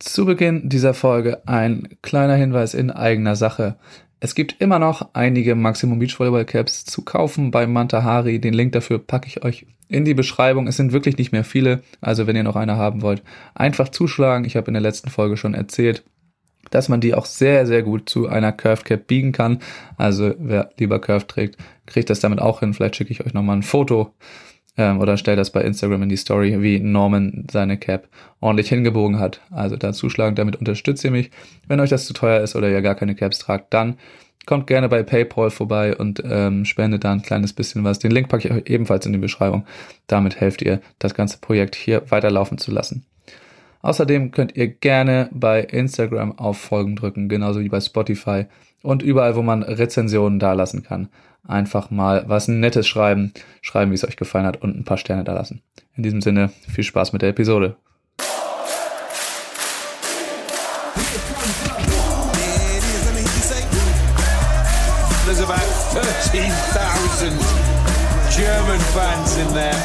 Zu Beginn dieser Folge ein kleiner Hinweis in eigener Sache. Es gibt immer noch einige Maximum Beach Volleyball Caps zu kaufen bei Mantahari. Den Link dafür packe ich euch in die Beschreibung. Es sind wirklich nicht mehr viele, also wenn ihr noch eine haben wollt, einfach zuschlagen. Ich habe in der letzten Folge schon erzählt, dass man die auch sehr, sehr gut zu einer Curved Cap biegen kann. Also wer lieber Curved trägt, kriegt das damit auch hin. Vielleicht schicke ich euch nochmal ein Foto ähm, oder stell das bei Instagram in die Story, wie Norman seine Cap ordentlich hingebogen hat. Also da zuschlagen, damit unterstützt ihr mich. Wenn euch das zu teuer ist oder ihr gar keine Caps tragt, dann kommt gerne bei PayPal vorbei und ähm, spendet da ein kleines bisschen was. Den Link packe ich euch ebenfalls in die Beschreibung. Damit helft ihr, das ganze Projekt hier weiterlaufen zu lassen. Außerdem könnt ihr gerne bei Instagram auf Folgen drücken, genauso wie bei Spotify und überall, wo man Rezensionen dalassen kann einfach mal was Nettes schreiben, schreiben, wie es euch gefallen hat und ein paar Sterne da lassen. In diesem Sinne, viel Spaß mit der Episode. There's about 13,000 German fans in there,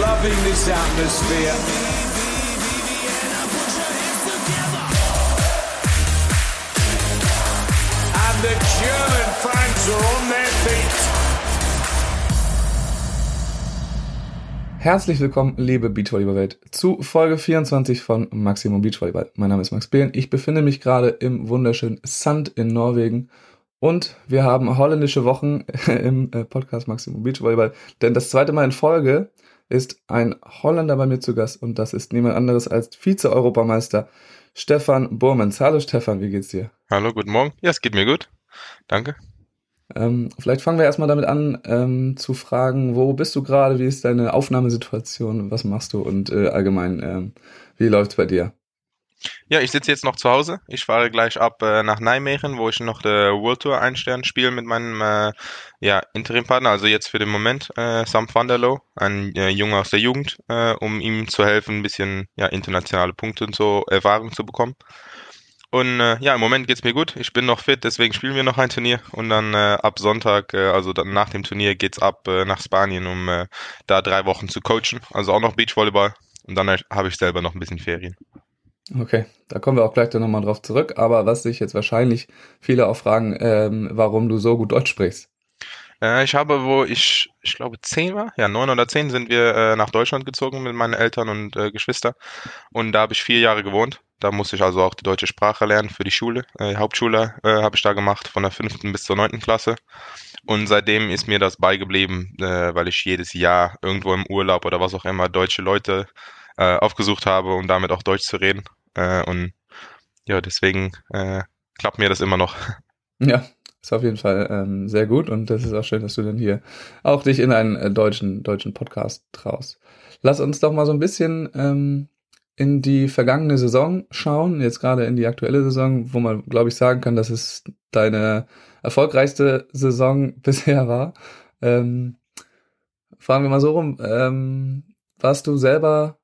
loving this atmosphere. Herzlich willkommen, liebe Beachvolleyball-Welt, zu Folge 24 von Maximum Beachvolleyball. Mein Name ist Max Behlen. Ich befinde mich gerade im wunderschönen Sand in Norwegen und wir haben holländische Wochen im äh, Podcast Maximum Beachvolleyball, denn das zweite Mal in Folge ist ein Holländer bei mir zu Gast und das ist niemand anderes als Vize-Europameister Stefan Burmans. Hallo Stefan, wie geht's dir? Hallo, guten Morgen. Ja, es geht mir gut. Danke. Ähm, vielleicht fangen wir erstmal damit an, ähm, zu fragen, wo bist du gerade, wie ist deine Aufnahmesituation, was machst du und äh, allgemein, ähm, wie läuft's bei dir? Ja, ich sitze jetzt noch zu Hause. Ich fahre gleich ab äh, nach Nijmegen, wo ich noch der World Tour Einstern spiele mit meinem äh, ja, Interimpartner, also jetzt für den Moment äh, Sam van der Loo, ein äh, Junge aus der Jugend, äh, um ihm zu helfen, ein bisschen ja, internationale Punkte und so Erfahrung zu bekommen. Und äh, ja, im Moment geht's mir gut. Ich bin noch fit, deswegen spielen wir noch ein Turnier. Und dann äh, ab Sonntag, äh, also dann nach dem Turnier, geht's ab äh, nach Spanien, um äh, da drei Wochen zu coachen. Also auch noch Beachvolleyball. Und dann habe ich selber noch ein bisschen Ferien. Okay, da kommen wir auch gleich dann nochmal drauf zurück. Aber was sich jetzt wahrscheinlich viele auch fragen, ähm, warum du so gut Deutsch sprichst. Äh, ich habe, wo ich, ich glaube, zehn war, ja, neun oder zehn sind wir äh, nach Deutschland gezogen mit meinen Eltern und äh, Geschwister. Und da habe ich vier Jahre gewohnt. Da musste ich also auch die deutsche Sprache lernen für die Schule. Äh, Hauptschule äh, habe ich da gemacht, von der fünften bis zur neunten Klasse. Und seitdem ist mir das beigeblieben, äh, weil ich jedes Jahr irgendwo im Urlaub oder was auch immer deutsche Leute äh, aufgesucht habe, um damit auch Deutsch zu reden. Äh, und ja, deswegen äh, klappt mir das immer noch. Ja, ist auf jeden Fall ähm, sehr gut und das ist auch schön, dass du dann hier auch dich in einen äh, deutschen, deutschen Podcast traust. Lass uns doch mal so ein bisschen ähm, in die vergangene Saison schauen, jetzt gerade in die aktuelle Saison, wo man, glaube ich, sagen kann, dass es deine erfolgreichste Saison bisher war. Ähm, fragen wir mal so rum, ähm, warst du selber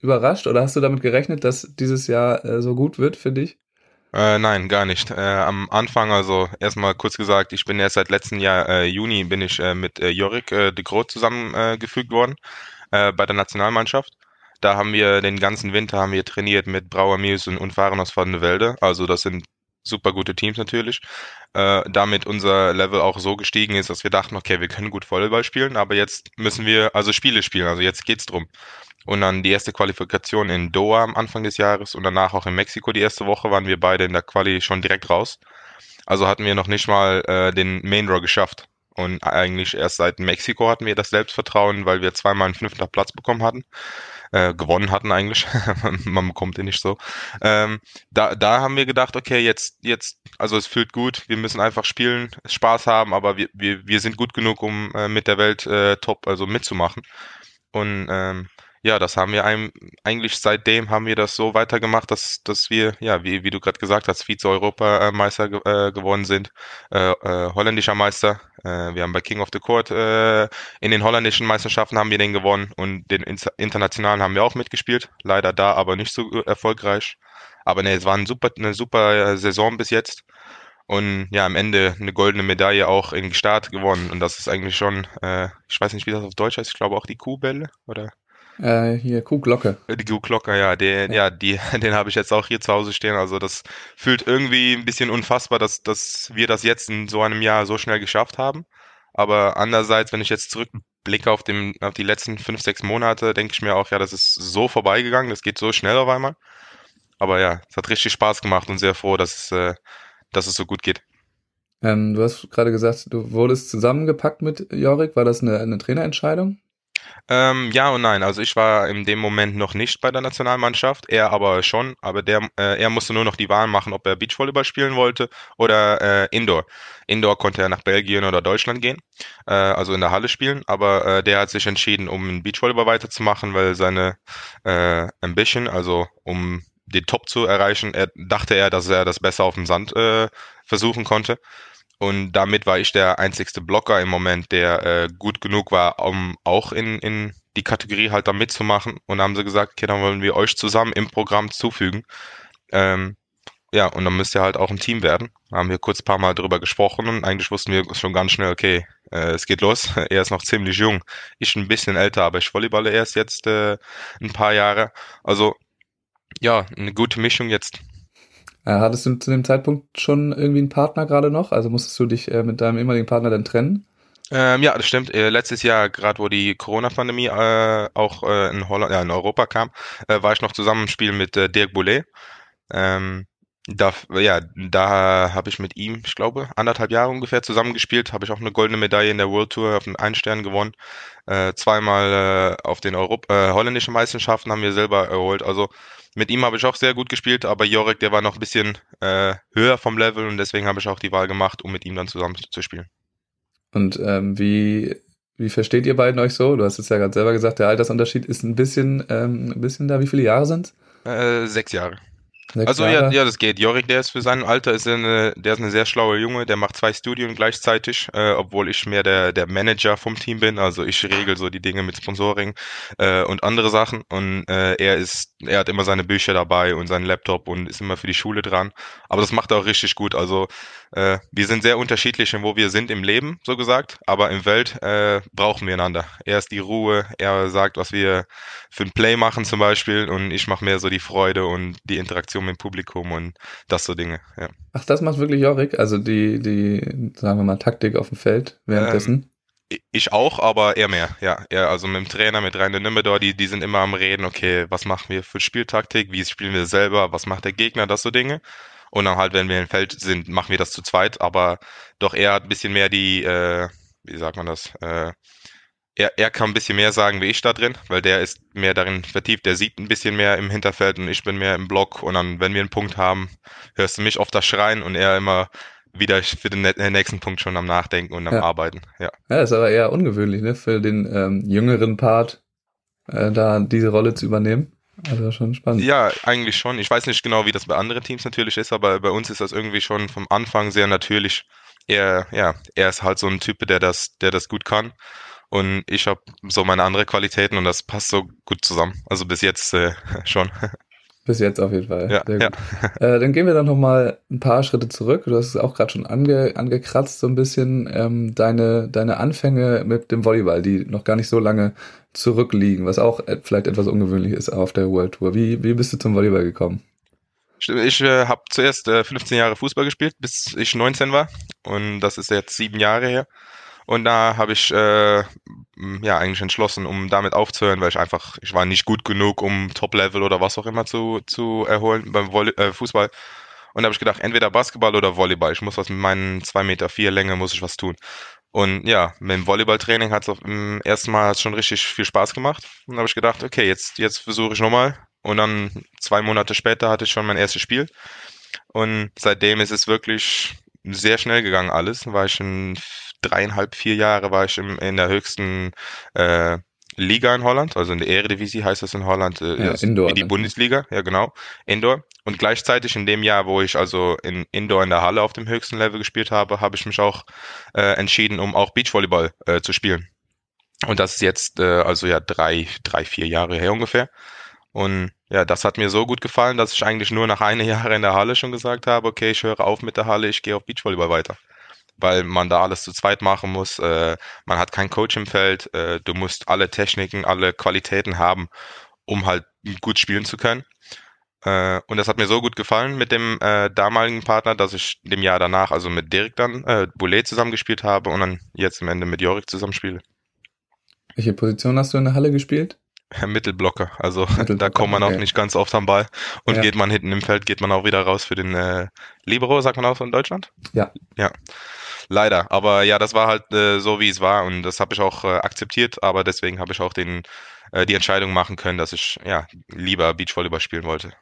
überrascht oder hast du damit gerechnet, dass dieses Jahr äh, so gut wird für dich? Äh, nein, gar nicht. Äh, am Anfang, also erstmal kurz gesagt, ich bin erst seit letztem Jahr äh, Juni bin ich äh, mit äh, Jorik äh, de Groot zusammengefügt worden äh, bei der Nationalmannschaft. Da haben wir den ganzen Winter haben wir trainiert mit Brauer Mills und, und Fahren aus Van Welde. Also das sind super gute Teams natürlich. Äh, damit unser Level auch so gestiegen ist, dass wir dachten, okay, wir können gut Volleyball spielen, aber jetzt müssen wir also Spiele spielen. Also jetzt geht's drum. Und dann die erste Qualifikation in Doha am Anfang des Jahres und danach auch in Mexiko die erste Woche waren wir beide in der Quali schon direkt raus. Also hatten wir noch nicht mal äh, den Main Draw geschafft. Und eigentlich erst seit Mexiko hatten wir das Selbstvertrauen, weil wir zweimal einen fünften Platz bekommen hatten äh, gewonnen hatten eigentlich. Man bekommt den nicht so. Ähm, da, da haben wir gedacht, okay, jetzt, jetzt, also es fühlt gut, wir müssen einfach spielen, Spaß haben, aber wir, wir, wir sind gut genug, um äh, mit der Welt äh, top, also mitzumachen. Und ähm, ja, das haben wir einem, eigentlich seitdem haben wir das so weitergemacht, dass, dass wir, ja, wie, wie du gerade gesagt hast, Vize-Europameister ge äh, geworden sind, äh, äh, holländischer Meister. Äh, wir haben bei King of the Court äh, in den holländischen Meisterschaften haben wir den gewonnen und den internationalen haben wir auch mitgespielt. Leider da, aber nicht so erfolgreich. Aber ne, es war ein super, eine super äh, Saison bis jetzt. Und ja, am Ende eine goldene Medaille auch in Start gewonnen. Und das ist eigentlich schon, äh, ich weiß nicht, wie das auf Deutsch heißt, ich glaube auch die Kuhbälle, oder? Äh, hier, Kuhglocke. Die Kuhglocke, ja, den, ja. die, den habe ich jetzt auch hier zu Hause stehen. Also das fühlt irgendwie ein bisschen unfassbar, dass, dass wir das jetzt in so einem Jahr so schnell geschafft haben. Aber andererseits, wenn ich jetzt zurückblicke auf, dem, auf die letzten fünf, sechs Monate, denke ich mir auch, ja, das ist so vorbeigegangen, das geht so schnell auf einmal. Aber ja, es hat richtig Spaß gemacht und sehr froh, dass es, äh, dass es so gut geht. Ähm, du hast gerade gesagt, du wurdest zusammengepackt mit Jorik. War das eine, eine Trainerentscheidung? Ähm, ja und nein. Also ich war in dem Moment noch nicht bei der Nationalmannschaft, er aber schon. Aber der, äh, er musste nur noch die Wahl machen, ob er Beachvolleyball spielen wollte oder äh, Indoor. Indoor konnte er nach Belgien oder Deutschland gehen, äh, also in der Halle spielen. Aber äh, der hat sich entschieden, um Beachvolleyball weiterzumachen, weil seine äh, Ambition, also um den Top zu erreichen, er, dachte er, dass er das besser auf dem Sand äh, versuchen konnte. Und damit war ich der einzigste Blocker im Moment, der äh, gut genug war, um auch in, in die Kategorie halt da mitzumachen. Und dann haben sie gesagt, okay, dann wollen wir euch zusammen im Programm zufügen. Ähm, ja, und dann müsst ihr halt auch ein Team werden. Da haben wir kurz ein paar Mal drüber gesprochen und eigentlich wussten wir schon ganz schnell, okay, äh, es geht los. Er ist noch ziemlich jung. Ich ein bisschen älter, aber ich volleyballe erst jetzt äh, ein paar Jahre. Also ja, eine gute Mischung jetzt. Äh, hattest du zu dem Zeitpunkt schon irgendwie einen Partner gerade noch? Also musstest du dich äh, mit deinem ehemaligen Partner dann trennen? Ähm, ja, das stimmt. Äh, letztes Jahr, gerade wo die Corona-Pandemie äh, auch äh, in Holland, ja, in Europa kam, äh, war ich noch zusammen im Spiel mit äh, Dirk Boulet. Ähm, da, ja, da habe ich mit ihm, ich glaube, anderthalb Jahre ungefähr zusammengespielt. Habe ich auch eine goldene Medaille in der World Tour auf den Einstern gewonnen. Äh, zweimal auf den Europa, äh, holländischen Meisterschaften haben wir selber erholt. Also mit ihm habe ich auch sehr gut gespielt, aber Jorik, der war noch ein bisschen äh, höher vom Level und deswegen habe ich auch die Wahl gemacht, um mit ihm dann zusammen zu spielen. Und ähm, wie, wie versteht ihr beiden euch so? Du hast es ja gerade selber gesagt, der Altersunterschied ist ein bisschen, ähm, ein bisschen da. Wie viele Jahre sind es? Äh, sechs Jahre. Also ja, ja, das geht. Jorik, der ist für sein Alter, ist eine, der ist eine sehr schlaue Junge, der macht zwei Studien gleichzeitig, äh, obwohl ich mehr der, der Manager vom Team bin. Also ich regel so die Dinge mit Sponsoring äh, und andere Sachen. Und äh, er ist, er hat immer seine Bücher dabei und seinen Laptop und ist immer für die Schule dran. Aber das macht er auch richtig gut. Also äh, wir sind sehr unterschiedlich in wo wir sind im Leben, so gesagt, aber im Welt äh, brauchen wir einander. Er ist die Ruhe, er sagt, was wir für ein Play machen zum Beispiel und ich mache mehr so die Freude und die Interaktion mit dem Publikum und das so Dinge. Ja. Ach, das macht wirklich Jorik, also die, die, sagen wir mal, Taktik auf dem Feld währenddessen? Ähm, ich auch, aber er mehr, ja. Er, also mit dem Trainer, mit Rainer Nimmedor, die, die sind immer am Reden, okay, was machen wir für Spieltaktik, wie spielen wir selber, was macht der Gegner, das so Dinge. Und dann halt, wenn wir im Feld sind, machen wir das zu zweit. Aber doch er hat ein bisschen mehr die, äh, wie sagt man das, äh, er, er kann ein bisschen mehr sagen wie ich da drin, weil der ist mehr darin vertieft, der sieht ein bisschen mehr im Hinterfeld und ich bin mehr im Block und dann, wenn wir einen Punkt haben, hörst du mich oft das Schreien und er immer wieder für den nächsten Punkt schon am Nachdenken und am ja. Arbeiten. Ja. ja, ist aber eher ungewöhnlich, ne, für den ähm, jüngeren Part äh, da diese Rolle zu übernehmen. Also schon spannend. Ja, eigentlich schon. Ich weiß nicht genau, wie das bei anderen Teams natürlich ist, aber bei uns ist das irgendwie schon vom Anfang sehr natürlich. Er, ja, er ist halt so ein Typ, der das, der das gut kann. Und ich habe so meine andere Qualitäten und das passt so gut zusammen. Also bis jetzt äh, schon. Bis jetzt auf jeden Fall. Ja, ja. Äh, dann gehen wir dann nochmal ein paar Schritte zurück. Du hast es auch gerade schon ange, angekratzt, so ein bisschen ähm, deine, deine Anfänge mit dem Volleyball, die noch gar nicht so lange zurückliegen, was auch vielleicht etwas ungewöhnlich ist auf der World Tour. Wie, wie bist du zum Volleyball gekommen? Ich äh, habe zuerst äh, 15 Jahre Fußball gespielt, bis ich 19 war. Und das ist jetzt sieben Jahre her. Und da habe ich äh, ja eigentlich entschlossen, um damit aufzuhören, weil ich einfach, ich war nicht gut genug, um Top-Level oder was auch immer zu, zu erholen beim Volley äh, Fußball. Und da habe ich gedacht, entweder Basketball oder Volleyball. Ich muss was mit meinen zwei Meter vier Länge, muss ich was tun. Und ja, mit dem Volleyballtraining hat es im ersten Mal schon richtig viel Spaß gemacht. Und da habe ich gedacht, okay, jetzt, jetzt versuche ich nochmal. Und dann zwei Monate später hatte ich schon mein erstes Spiel. Und seitdem ist es wirklich sehr schnell gegangen alles. War ich in dreieinhalb, vier Jahre war ich im, in der höchsten äh, Liga in Holland, also in der Eredivisie heißt das in Holland, äh, ja, Indoor, wie die ne? Bundesliga, ja genau, Indoor. Und gleichzeitig in dem Jahr, wo ich also in Indoor in der Halle auf dem höchsten Level gespielt habe, habe ich mich auch äh, entschieden, um auch Beachvolleyball äh, zu spielen. Und das ist jetzt äh, also ja drei, drei, vier Jahre her ungefähr. Und ja, das hat mir so gut gefallen, dass ich eigentlich nur nach einem Jahr in der Halle schon gesagt habe, okay, ich höre auf mit der Halle, ich gehe auf Beachvolleyball weiter weil man da alles zu zweit machen muss. Äh, man hat keinen Coach im Feld. Äh, du musst alle Techniken, alle Qualitäten haben, um halt gut spielen zu können. Äh, und das hat mir so gut gefallen mit dem äh, damaligen Partner, dass ich dem Jahr danach, also mit Dirk dann, äh, Boulet zusammengespielt habe und dann jetzt am Ende mit Jorik zusammenspiele. Welche Position hast du in der Halle gespielt? Mittelblocker, also Mittelblocker, da kommt man okay. auch nicht ganz oft am Ball. Und Ja. geht man hinten im Feld, geht man auch wieder raus für den äh, Libero, sagt man auch so in Deutschland? Ja. Ja, leider. Aber ja, das war halt äh, so, wie es war und das habe ich auch äh, akzeptiert, aber deswegen habe ich auch den, äh, die Entscheidung machen können, dass ich ja lieber Beachvolleyball spielen wollte.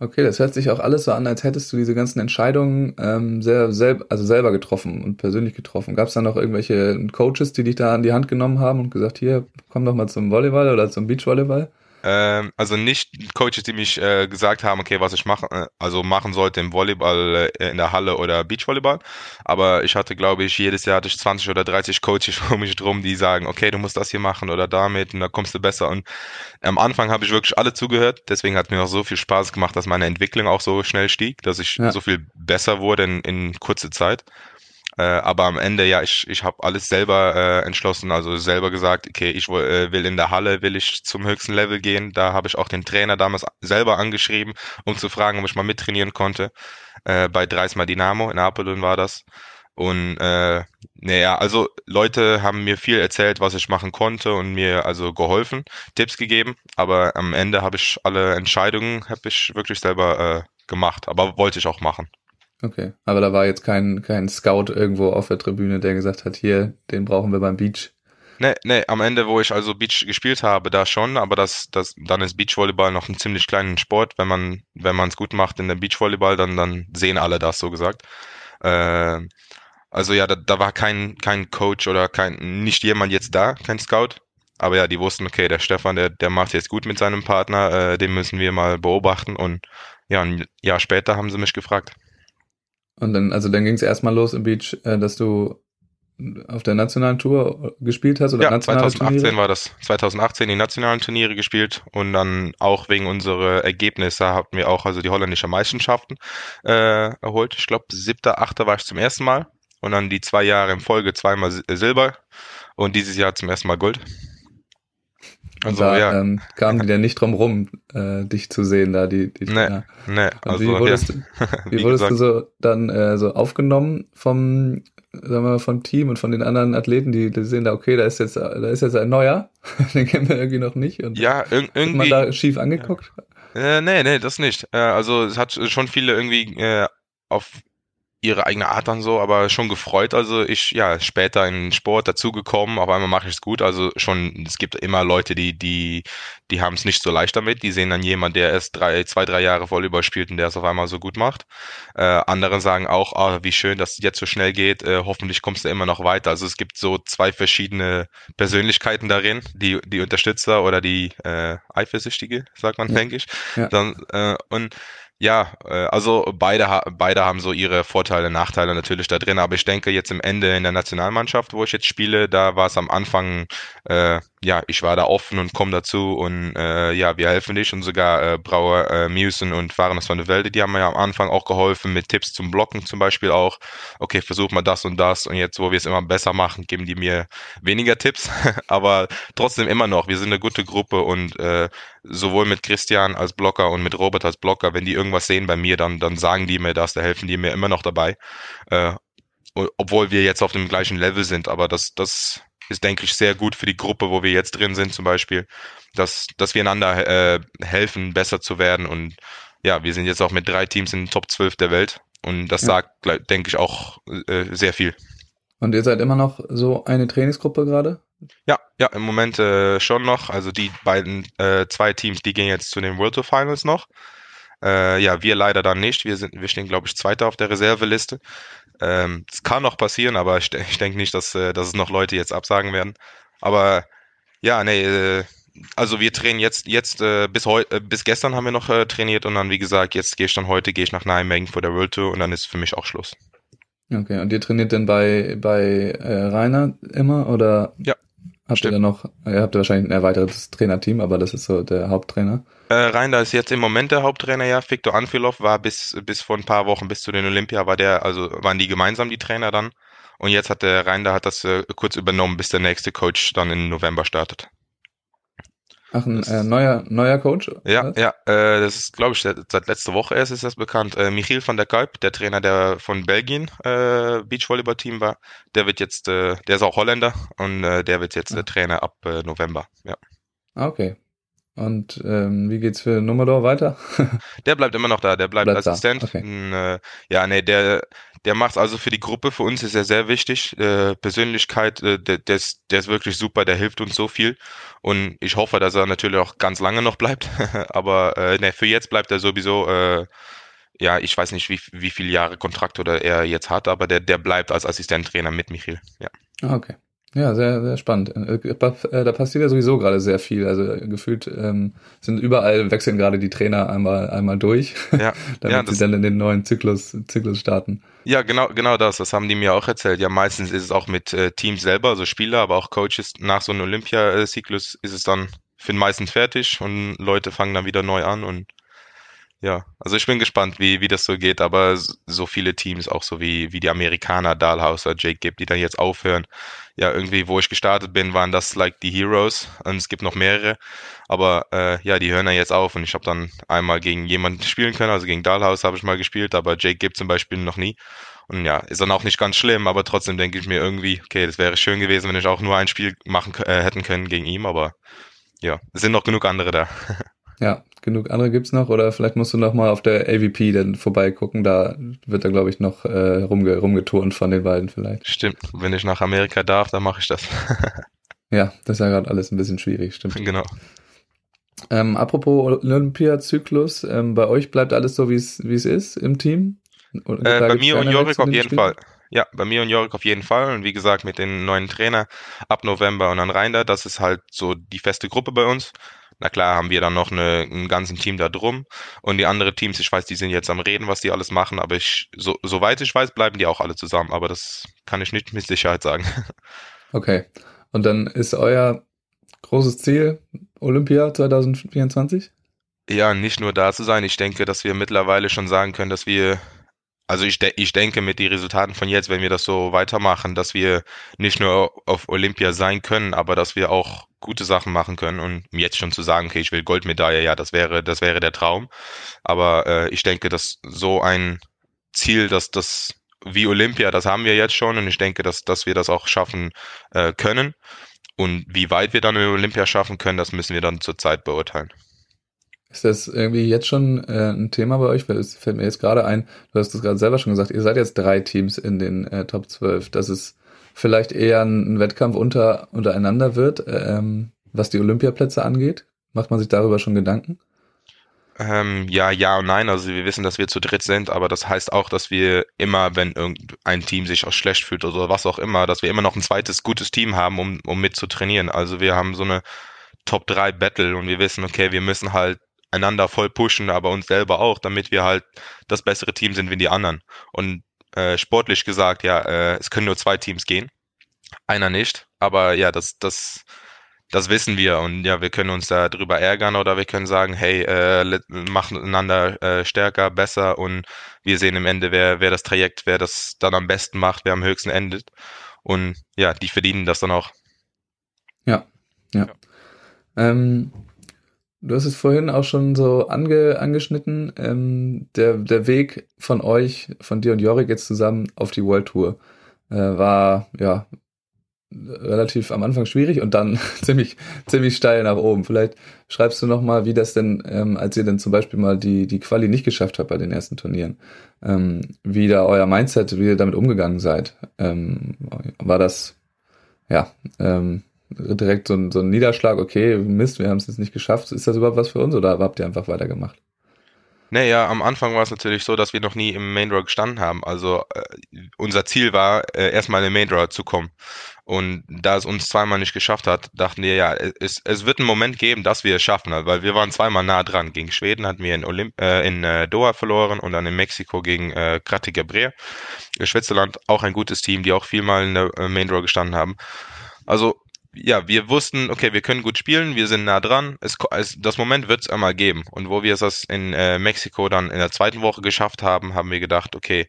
Okay, das hört sich auch alles so an, als hättest du diese ganzen Entscheidungen ähm, sehr selb also selber getroffen und persönlich getroffen. Gab es da noch irgendwelche Coaches, die dich da an die Hand genommen haben und gesagt, hier, komm doch mal zum Volleyball oder zum Beachvolleyball? Ähm, also nicht Coaches, die mich äh, gesagt haben, okay, was ich machen, äh, also machen sollte im Volleyball äh, in der Halle oder Beachvolleyball. Aber ich hatte, glaube ich, jedes Jahr hatte ich 20 oder 30 Coaches um mich drum, die sagen, okay, du musst das hier machen oder damit und da kommst du besser. Und am Anfang habe ich wirklich alle zugehört. Deswegen hat mir auch so viel Spaß gemacht, dass meine Entwicklung auch so schnell stieg, dass ich Ja. so viel besser wurde in, in kurzer Zeit. Äh, aber am Ende, ja, ich, ich habe alles selber äh, entschlossen, also selber gesagt, okay, ich wo- äh, will in der Halle, will ich zum höchsten Level gehen. Da habe ich auch den Trainer damals selber angeschrieben, um zu fragen, ob ich mal mittrainieren konnte. Äh, bei Dreisma Dynamo in Apeldoorn war das. Und äh, naja, also Leute haben mir viel erzählt, was ich machen konnte und mir also geholfen, Tipps gegeben. Aber am Ende habe ich alle Entscheidungen, habe ich wirklich selber äh, gemacht. Aber wollte ich auch machen. Okay, aber da war jetzt kein, kein Scout irgendwo auf der Tribüne, der gesagt hat, hier, den brauchen wir beim Beach. Nee, nee, am Ende, wo ich also Beach gespielt habe, da schon, aber das, das, dann ist Beachvolleyball noch ein ziemlich kleiner Sport. Wenn man, wenn man es gut macht in der Beachvolleyball, dann, dann sehen alle das, so gesagt. Äh, also ja, da, da war kein, kein Coach oder kein, nicht jemand jetzt da, kein Scout. Aber ja, die wussten, okay, der Stefan, der, der macht jetzt gut mit seinem Partner, äh, den müssen wir mal beobachten. Und ja, ein Jahr später haben sie mich gefragt. Und dann, also dann ging es erstmal los im Beach, äh, dass du auf der nationalen Tour gespielt hast oder Ja, nationale 2018 Turniere? war das. 2018 die nationalen Turniere gespielt und dann auch wegen unserer Ergebnisse hatten wir auch also die holländische Meisterschaften äh, erholt. Ich glaube, siebter, achter war ich zum ersten Mal und dann die zwei Jahre in Folge zweimal äh, Silber und dieses Jahr zum ersten Mal Gold. Und Also da ja, ähm, kamen die denn nicht drum rum, äh, dich zu sehen, da die, die Nee, Trainer. ne, Und also wie wurdest, du, ja, wie wie wurdest du so dann äh, so aufgenommen vom, sagen wir mal, vom Team und von den anderen Athleten, die, die sehen da, okay, da ist jetzt, da ist jetzt ein neuer, den kennen wir irgendwie noch nicht und ja, ir wird man irgendwie, da schief angeguckt? Äh, nee, nee, das nicht. Äh, also es hat schon viele irgendwie äh, auf ihre eigene Art dann so, aber schon gefreut. Also ich, ja, später in den Sport dazugekommen, auf einmal mache ich es gut. Also schon, es gibt immer Leute, die, die, die haben es nicht so leicht damit. Die sehen dann jemand, der erst drei, zwei, drei Jahre Volleyball spielt und der es auf einmal so gut macht. Äh, andere sagen auch, ah, wie schön, dass es jetzt so schnell geht. Äh, hoffentlich kommst du immer noch weiter. Also es gibt so zwei verschiedene Persönlichkeiten darin, die, die Unterstützer oder die äh, Eifersüchtige, sagt man, Ja. denke ich. Ja. Dann, äh, und ja, äh, also beide, beide haben so ihre Vorteile, Nachteile natürlich da drin, aber ich denke jetzt im Ende in der Nationalmannschaft, wo ich jetzt spiele, da war es am Anfang, äh, ja, ich war da offen und komm dazu und äh, ja, wir helfen dich und sogar äh, Brauer äh, Musen und Fahrens von der Welde, die haben mir am Anfang auch geholfen mit Tipps zum Blocken zum Beispiel auch, okay, versuch mal das und das und jetzt, wo wir es immer besser machen, geben die mir weniger Tipps, aber trotzdem immer noch, wir sind eine gute Gruppe und äh, sowohl mit Christian als Blocker und mit Robert als Blocker, wenn die irgendwas sehen bei mir, dann, dann sagen die mir das, da helfen die mir immer noch dabei. Äh, obwohl wir jetzt auf dem gleichen Level sind, aber das, das ist, denke ich, sehr gut für die Gruppe, wo wir jetzt drin sind, zum Beispiel, dass, dass wir einander äh, helfen, besser zu werden. Und ja, wir sind jetzt auch mit drei Teams in den Top 12 der Welt. Und das Ja. sagt, denke ich, auch äh, sehr viel. Und ihr seid immer noch so eine Trainingsgruppe gerade? Ja, ja, im Moment äh, schon noch. Also die beiden, äh, zwei Teams, die gehen jetzt zu den World Tour Finals noch. Äh, ja, wir leider dann nicht. Wir sind, wir stehen, glaube ich, Zweiter auf der Reserveliste. Ähm, es kann noch passieren, aber ich, ich denke nicht, dass, äh, dass es noch Leute jetzt absagen werden. Aber ja, nee, äh, also wir trainieren jetzt, jetzt äh, bis heu, äh, bis gestern haben wir noch äh, trainiert und dann, wie gesagt, jetzt gehe ich dann heute, gehe ich nach Nijmegen vor der World Tour und dann ist für mich auch Schluss. Okay, und ihr trainiert denn bei, bei äh, Rainer immer oder Ja, habt stimmt. ihr noch, ihr habt wahrscheinlich ein erweitertes Trainerteam, aber das ist so der Haupttrainer. Äh, Reiner ist jetzt im Moment der Haupttrainer, ja. Viktor Anfilov war bis, bis vor ein paar Wochen, bis zu den Olympia, war der, also waren die gemeinsam die Trainer dann. Und jetzt hat der Reinder hat das äh, kurz übernommen, bis der nächste Coach dann im November startet. Ach, ein äh, neuer, neuer Coach? Ja, Was? ja, äh, das ist, glaube ich, seit, letzter Woche erst ist das bekannt. Äh, Michiel van der Kuip, der Trainer, der von Belgien äh, Beachvolleyball-Team war, der wird jetzt, äh, der ist auch Holländer und äh, der wird jetzt Ah. der Trainer ab äh, November. Ja. Ah, Okay. Und ähm, wie geht's für Nummerdor weiter? Der bleibt immer noch da, der bleibt, Bleibt Assistent. okay. Und, äh, ja, nee, der, der macht also für die Gruppe, für uns ist er sehr wichtig. Äh, Persönlichkeit, äh, der, der, ist, der ist wirklich super, der hilft uns so viel. Und ich hoffe, dass er natürlich auch ganz lange noch bleibt. Aber äh, nee, für jetzt bleibt er sowieso, äh, ja, ich weiß nicht, wie, wie viele Jahre Kontrakt oder er jetzt hat, aber der, der bleibt als Assistenttrainer mit Michiel. Ja. Ah, okay. Ja, sehr, sehr spannend. Äh, Da passiert ja sowieso gerade sehr viel. Also äh, gefühlt ähm, sind überall wechseln gerade die Trainer einmal einmal durch, Ja, damit ja, sie dann in den neuen Zyklus Zyklus starten. Ja, genau, genau das. Das haben die mir auch erzählt. Ja, meistens ist es auch mit äh, Teams selber, also Spieler, aber auch Coaches. Nach so einem Olympiazyklus ist es dann für den meisten fertig und Leute fangen dann wieder neu an und ja, also ich bin gespannt, wie, wie das so geht, aber so viele Teams, auch so wie, wie die Amerikaner, Dahlhauser, Jake Gibb, die dann jetzt aufhören. Ja, irgendwie, wo ich gestartet bin, waren das like die Heroes und es gibt noch mehrere, aber äh, ja, die hören ja jetzt auf und ich habe dann einmal gegen jemanden spielen können, also gegen Dahlhaus habe ich mal gespielt, aber Jake Gibb zum Beispiel noch nie. Und ja, ist dann auch nicht ganz schlimm, aber trotzdem denke ich mir irgendwie, okay, das wäre schön gewesen, wenn ich auch nur ein Spiel machen äh, hätten können gegen ihn, aber ja, es sind noch genug andere da. Ja, genug andere gibt's noch oder vielleicht musst du noch mal auf der AVP dann vorbeigucken. Da wird da glaube ich noch äh, rumge rumgeturnt von den beiden vielleicht. Stimmt, wenn ich nach Amerika darf, dann mache ich das. Ja, das ist ja gerade alles ein bisschen schwierig, stimmt. genau. Ähm, apropos Olympiazyklus, ähm, bei euch bleibt alles so wie es ist im Team? Äh, bei mir und Jorik auf jeden Spielen? Fall. Ja, bei mir und Jorik auf jeden Fall. Und wie gesagt, mit den neuen Trainer ab November und dann Reinder, das ist halt so die feste Gruppe bei uns. Na klar, haben wir dann noch eine, ein ganzen Team da drum. Und die anderen Teams, ich weiß, die sind jetzt am Reden, was die alles machen, aber ich, so, soweit ich weiß, bleiben die auch alle zusammen. Aber das kann ich nicht mit Sicherheit sagen. Okay. Und dann ist euer großes Ziel Olympia 2024? Ja, nicht nur da zu sein. Ich denke, dass wir mittlerweile schon sagen können, dass wir, also ich, de ich denke mit den Resultaten von jetzt, wenn wir das so weitermachen, dass wir nicht nur auf Olympia sein können, aber dass wir auch gute Sachen machen können und jetzt schon zu sagen, okay, ich will Goldmedaille, ja, das wäre, das wäre der Traum. Aber äh, ich denke, dass so ein Ziel, dass das wie Olympia, das haben wir jetzt schon und ich denke, dass, dass wir das auch schaffen äh, können. Und wie weit wir dann in Olympia schaffen können, das müssen wir dann zur Zeit beurteilen. Ist das irgendwie jetzt schon äh, ein Thema bei euch? Weil es fällt mir jetzt gerade ein, du hast es gerade selber schon gesagt, ihr seid jetzt drei Teams in den äh, Top 12, dass es vielleicht eher ein, ein Wettkampf unter, untereinander wird, ähm, was die Olympiaplätze angeht. Macht man sich darüber schon Gedanken? Ähm, ja, ja und nein. Also wir wissen, dass wir zu dritt sind, aber das heißt auch, dass wir immer, wenn irgendein Team sich auch schlecht fühlt oder was auch immer, dass wir immer noch ein zweites gutes Team haben, um, um mit zu trainieren. Also wir haben so eine Top 3 Battle und wir wissen, okay, wir müssen halt einander voll pushen, aber uns selber auch, damit wir halt das bessere Team sind wie die anderen. Und äh, sportlich gesagt, ja, äh, es können nur zwei Teams gehen. Einer nicht. Aber ja, das, das, das wissen wir und ja, wir können uns da drüber ärgern oder wir können sagen, hey, äh, machen einander äh, stärker, besser und wir sehen im Ende, wer, wer das Trajekt, wer das dann am besten macht, wer am höchsten endet. Und ja, die verdienen das dann auch. Ja, ja. Ähm, du hast es vorhin auch schon so ange, angeschnitten, ähm, der, der Weg von euch, von dir und Jorik jetzt zusammen auf die World Tour äh, war ja relativ am Anfang schwierig und dann ziemlich ziemlich steil nach oben. Vielleicht schreibst du noch mal, wie das denn, ähm, als ihr denn zum Beispiel mal die die Quali nicht geschafft habt bei den ersten Turnieren, ähm, wie da euer Mindset, wie ihr damit umgegangen seid. Ähm, war das ja ähm, direkt so ein, so ein Niederschlag? Okay, Mist, wir haben es jetzt nicht geschafft. Ist das überhaupt was für uns oder habt ihr einfach weitergemacht? Naja, am Anfang war es natürlich so, dass wir noch nie im Main Draw gestanden haben. Also äh, unser Ziel war, äh, erstmal in den Main Draw zu kommen. Und da es uns zweimal nicht geschafft hat, dachten wir, ja, es, es wird einen Moment geben, dass wir es schaffen, weil wir waren zweimal nah dran. Gegen Schweden hatten wir in, Olymp äh, in äh, Doha verloren und dann in Mexiko gegen äh, Krati Gabriel. Schwitzerland auch ein gutes Team, die auch vielmal in der äh, Main Draw gestanden haben. Also ja, wir wussten, okay, wir können gut spielen, wir sind nah dran. Es, es, das Moment wird es einmal geben. Und wo wir es in äh, Mexiko dann in der zweiten Woche geschafft haben, haben wir gedacht, okay,